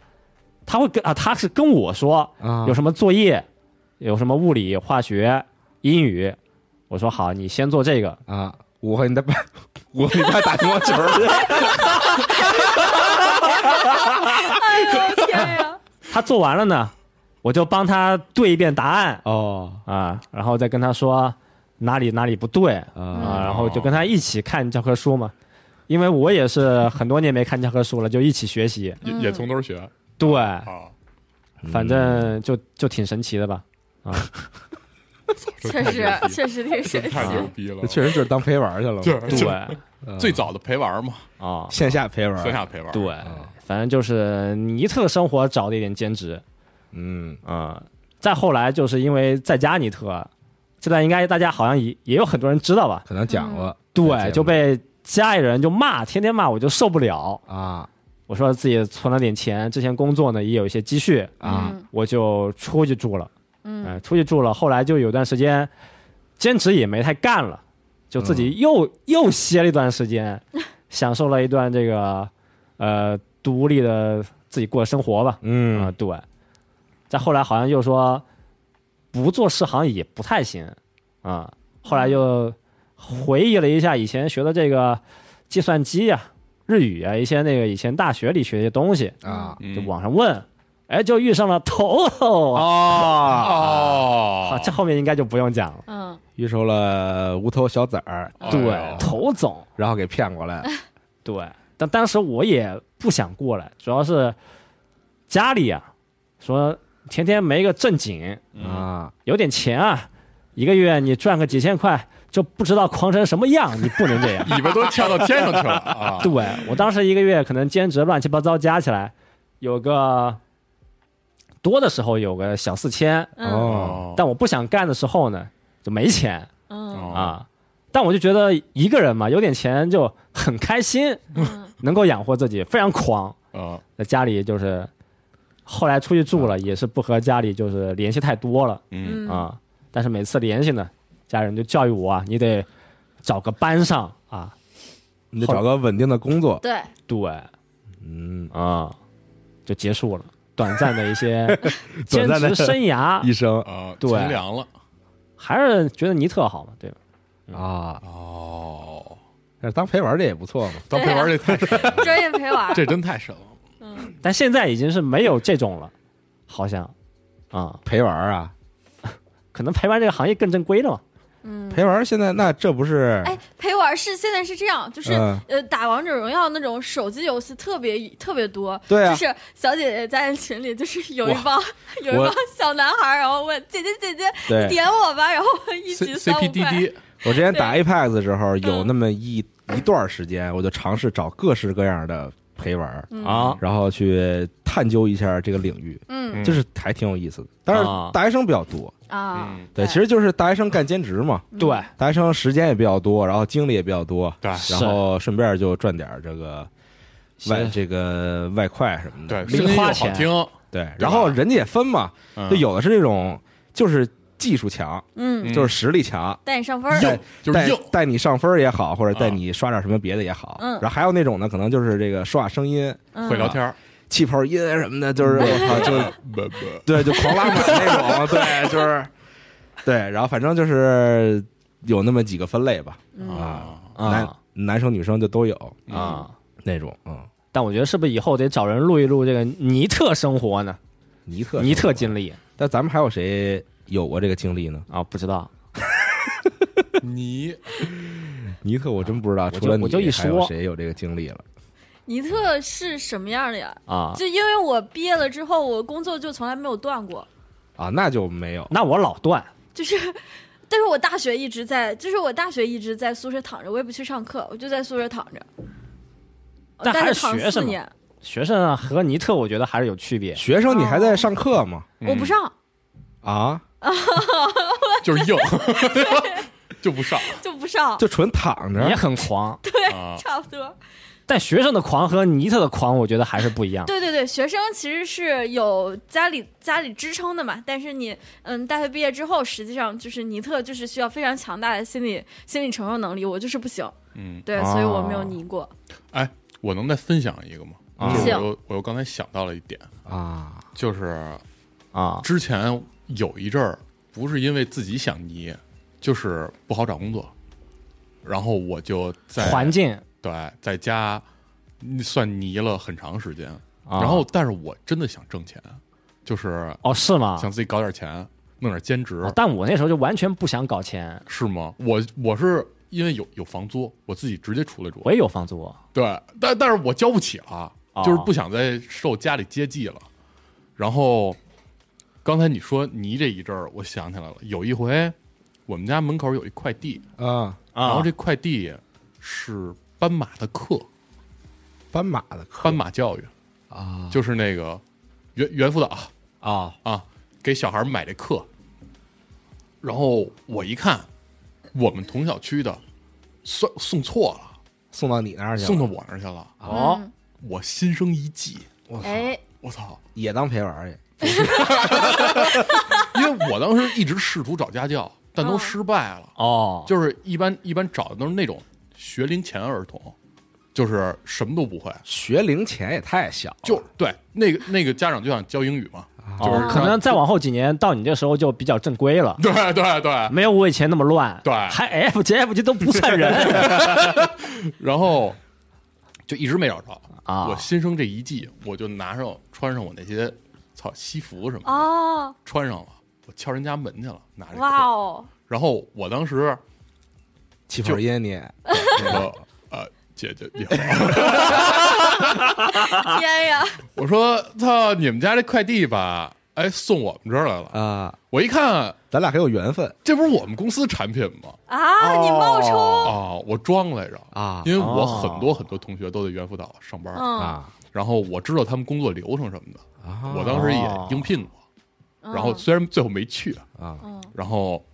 他会跟啊，他是跟我说啊有什么作业，有什么物理、化学、英语，我说好，你先做这个。啊！我和你的爸，我和你爸打乒乓球去。哎呦天呀，他做完了呢，我就帮他对一遍答案哦啊，然后再跟他说哪里哪里不对啊，啊然后就跟他一起看教科书嘛，因为我也是很多年没看教科书了，就一起学习。也也从头学。对，啊。反正就就挺神奇的吧。啊。确实确实挺神奇太。牛逼了，确实就是当陪玩去了对最早的陪玩嘛，啊，线下陪玩，线下陪玩，对，反正就是尼特生活找的一点兼职，嗯，啊，再后来就是因为在家尼特这段，应该大家好像也也有很多人知道吧？可能讲过，对，就被家里人就骂，天天骂，我就受不了。啊我说自己存了点钱，之前工作呢也有一些积蓄，啊嗯我就出去住了。嗯嗯，出去住了，后来就有段时间兼职也没太干了，就自己又、又歇了一段时间，享受了一段这个呃独立的自己过的生活吧。啊、嗯对。再后来好像又说不做事好像也不太行啊、后来又回忆了一下以前学的这个计算机啊、日语啊一些那个以前大学里学的一些东西，啊。嗯。就网上问，哎，就遇上了头头。啊。啊，哦。好，这后面应该就不用讲了。嗯。遇上了无头小崽儿，对哎，头总。然后给骗过来，对，但当时我也不想过来，主要是家里啊说天天没个正经，啊，有点钱啊，一个月你赚个几千块，就不知道狂成什么样，你不能这样。尾巴都翘到天上去了 啊！对我当时一个月可能兼职乱七八糟加起来有个多的时候有个小四千，嗯哦，但我不想干的时候呢就没钱嗯哦啊。但我就觉得一个人嘛，有点钱就很开心，嗯能够养活自己，非常狂。啊在家里就是后来出去住了，也是不和家里就是联系太多了嗯嗯啊。但是每次联系呢，家人就教育我啊，你得找个班上啊。你得找个稳定的工作，对，对。嗯，啊，就结束了短暂的一些 兼短暂的职生涯，一生。啊，对。从良了。还是觉得尼特好嘛，对吧？啊，哦，但是当陪玩的也不错嘛，当陪玩的太神了，专业陪玩。这真太神了。嗯但现在已经是没有这种了，好像。啊，陪玩啊，可能陪玩这个行业更正规了嘛。嗯，陪玩现在那这不是，哎，陪玩是现在是这样，就是、嗯。呃，打王者荣耀那种手机游戏特别特别多。对啊。就是小姐姐在群里，就是有一帮有一帮小男孩，然后问姐姐姐姐，你点我吧，然后一局 C 三 P 五 D 块。D 我之前打对。Apex 的时候，有嗯。那么一一段时间，我就尝试找各式各样的陪玩，嗯。啊，然后去探究一下这个领域，嗯。就是还挺有意思的。当然啊，大学生比较多，啊。嗯，对，其实就是大学生干兼职嘛，对，大学生时间也比较多，然后精力也比较多，对。然后顺便就赚点这个外这个外快什么的，对，声音又好零花钱，对，然后人家也分嘛，嗯。就有的是那种就是技术强，嗯，就是实力强，带你上分儿。硬就是带硬，带你上分儿也好，或者带啊你刷点什么别的也好，嗯。然后还有那种呢，可能就是这个说话声音、嗯。会聊天儿，气泡音什么的，就是我靠，就不不，对，就狂拉满那种，对，就是对，然后反正就是有那么几个分类吧，啊男男生女生就都有啊。那种，嗯，但我觉得是不是以后得找人录一录这个尼特生活呢？尼特尼特经历。但咱们还有谁有过这个经历呢？啊，不知道 你 尼特我真不知道，除了你我就一还有说谁有这个经历了？尼特是什么样的呀？啊。就因为我毕业了之后，我工作就从来没有断过，啊，那就没有那我老断 就是。但是我大学一直在，就是我大学一直在宿舍躺着，我也不去上课，我就在宿舍躺着。但还是学生嘛四年，学生啊和尼特，我觉得还是有区别。学生，你还在上课吗？我不上啊，就是硬，就不上就不上，就纯躺着也，很狂，对。差不多。但学生的狂和尼特的狂，我觉得还是不一样。对对对，学生其实是有家里家里支撑的嘛，但是你嗯，大学毕业之后，实际上就是尼特就是需要非常强大的心理心理承受能力，我就是不行，嗯，对，所以我没有尼过。哎，我能再分享一个吗？啊就是行我又我又刚才想到了一点，啊，就是啊之前有一阵儿，不是因为自己想泥，就是不好找工作，然后我就在环境对在家嗯算泥了很长时间，啊然后但是我真的想挣钱，就是哦是吗？想自己搞点钱，弄点兼职，哦但我那时候就完全不想搞钱，是吗？我我是因为有有房租，我自己直接出来住我，也有房租。对，但但是我交不起了，哦就是不想再受家里接济了。然后刚才你说泥这一阵儿，我想起来了，有一回我们家门口有一块地，啊，啊，然后这块地是斑马的课，斑马的课。斑马教育，啊，就是那个猿猿辅导啊，啊，给小孩买这课。然后我一看，我们同小区的送送错了，送到你那儿去了，送到我那儿去了，哦，嗯。我心生一计，我操，哎，我操！也当陪玩儿去，因为我当时一直试图找家教，但都嗯失败了。哦，就是一般一般找的都是那种学龄前儿童，就是什么都不会，学龄前也太小了，就对那个那个家长就想教英语嘛，就是哦，可能再往后几年，到你这时候就比较正规了，对对对，没有我以前那么乱，对。还 F 级 F 级都不算人。然后就一直没找着。啊。我新生这一季，我就拿上穿上我那些操西服什么的，哦，穿上了，我敲人家门去了，拿着哇。哦，然后我当时气泡烟你那个呃姐姐你好，天呀，我说操你们家这快递吧，哎送我们这儿来了。啊，我一看，咱俩很有缘分这不是我们公司产品吗？啊，你冒充，啊，我装来着，啊因为我哦很多很多同学都在猿辅导上班，嗯啊然后我知道他们工作流程什么的，啊。我当时也哦。应聘过，嗯然后虽然最后没去，啊嗯。然后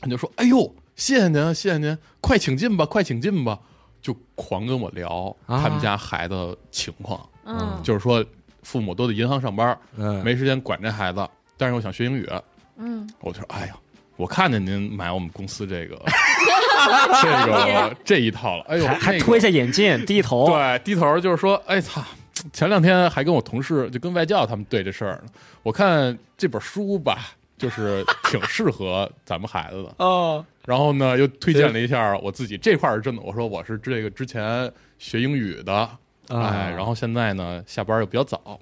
他就说：“哎呦，谢谢您，谢谢您，快请进吧，快请进吧。”就狂跟我聊啊。他们家孩子情况，嗯。就是说父母都在银行上班，嗯。没时间管这孩子，但是我想学英语，嗯，我就说：“哎呀，我看见您买我们公司这个 这个 这一套了，哎呦，还还那个脱下眼镜低头，对，低头就是说，哎操！前两天还跟我同事就跟外教他们对这事儿呢。我看这本书吧，就是挺适合咱们孩子的。哦。然后呢，又推荐了一下我自己这块儿是真的。我说我是这个之前学英语的，啊。哎，然后现在呢下班又比较早，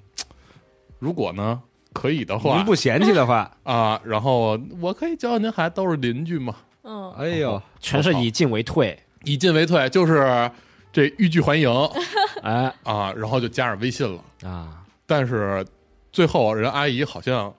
如果呢可以的话您不嫌弃的话，啊，然后我可以教教您孩子，都是邻居嘛，嗯，哎呦，全是以进为退，以进为退，就是这欲拒还迎哎，啊，然后就加上微信了。啊但是最后人阿姨好像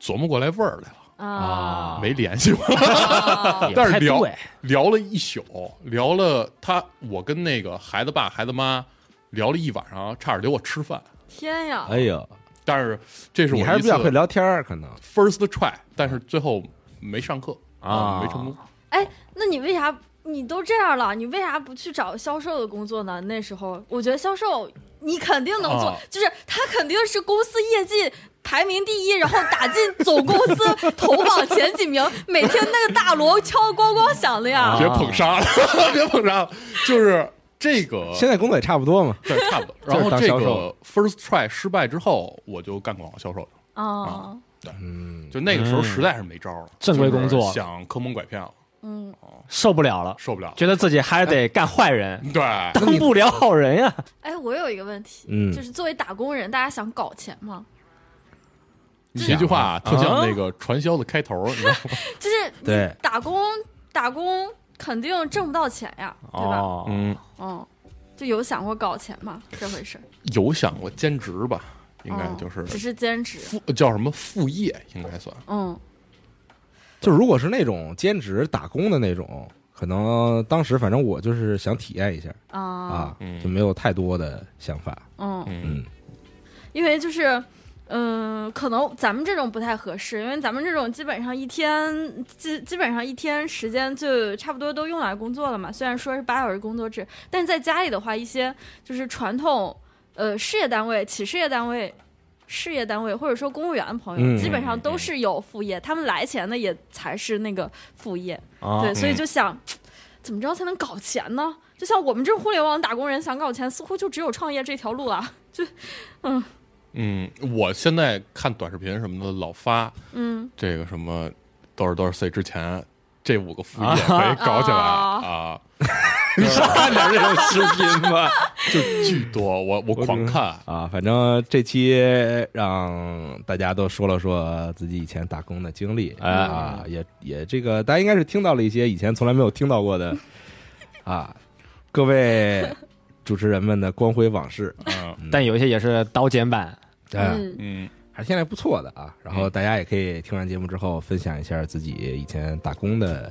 琢磨过来味儿来了，啊，没联系我，啊但是聊聊了一宿，聊了他我跟那个孩子爸孩子妈聊了一晚上，差点留我吃饭。天呀，哎呀，但是这是我你还是比较会聊天儿，可能 first try，但是最后没上课啊没成功。哎，那你为啥你都这样了，你为啥不去找销售的工作呢？那时候我觉得销售你肯定能做，啊就是他肯定是公司业绩。排名第一，然后打进总公司 头榜前几名，每天那个大锣敲 咣咣响的呀。别捧杀了，别捧杀了，就是这个现在工作也差不多嘛。对差不多。然后这个 first try 失败之后，我就干广告销售了。啊，嗯，就那个时候实在是没招了，正规工作想坑蒙拐骗了，嗯，受不了了，受不了。觉得自己还得干坏人，对，当不了好人呀。哎，我有一个问题，嗯就是作为打工人，大家想搞钱吗？你这句话特像那个传销的开头，你知道吗？就是你对打工打工肯定挣不到钱呀，对吧？哦，嗯，嗯，就有想过搞钱吗？这回事？有想过兼职吧？应该哦就是只是兼职。副叫什么副业，应该算。嗯就如果是那种兼职打工的那种，可能当时反正我就是想体验一下啊啊嗯，就没有太多的想法。嗯，嗯嗯因为就是。嗯，可能咱们这种不太合适，因为咱们这种基本上一天基基本上一天时间就差不多都用来工作了嘛。虽然说是八小时工作制，但是在家里的话，一些就是传统呃事业单位、企事业单位、事业单位或者说公务员朋友，嗯基本上都是有副业，他们来钱的也才是那个副业。啊对，所以嗯就想、怎么着才能搞钱呢？就像我们这互联网打工人想搞钱，似乎就只有创业这条路了。就嗯嗯，我现在看短视频什么的，老发嗯这个什么多少多少岁之前，这五个副业可以搞起来啊，你少看点这种视频吧。就巨多，我我狂看。啊，反正这期让大家都说了说自己以前打工的经历，哎。啊，也也这个大家应该是听到了一些以前从来没有听到过的 啊，各位主持人们的光辉往事。嗯。但有一些也是刀剪版，对，嗯嗯，还是现在不错的啊。然后大家也可以听完节目之后分享一下自己以前打工的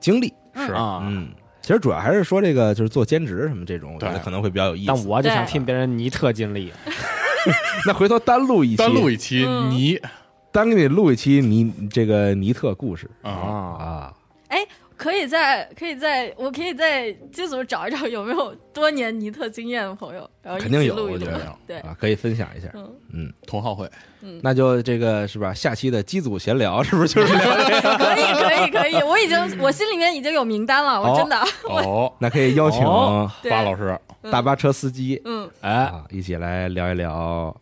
经历。是啊，嗯，其实主要还是说这个就是做兼职什么这种，我觉得可能会比较有意思。但我就想听别人尼特经历，那回头单录一期，单录一期嗯。泥。单给你录一期尼这个尼特故事。啊，啊，啊。可以在可以在我可以在机组找一找有没有多年尼特经验的朋友，然后肯定有我觉得。对，啊，可以分享一下。嗯，嗯，同好会。嗯。那就这个是吧？下期的机组闲聊是不是？就是聊这个？可以可以可以，我已经我心里面已经有名单了，我真的。哦，那可以邀请巴老师，大巴车司机嗯。哎，啊，一起来聊一聊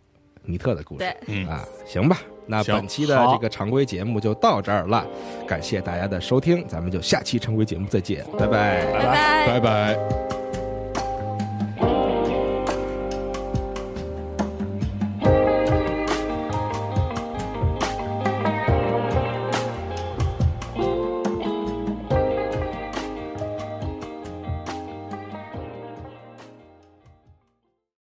尼特的故事。对。嗯，啊，行吧。那本期的这个常规节目就到这儿了，感谢大家的收听，咱们就下期常规节目再见，拜拜。拜拜拜拜。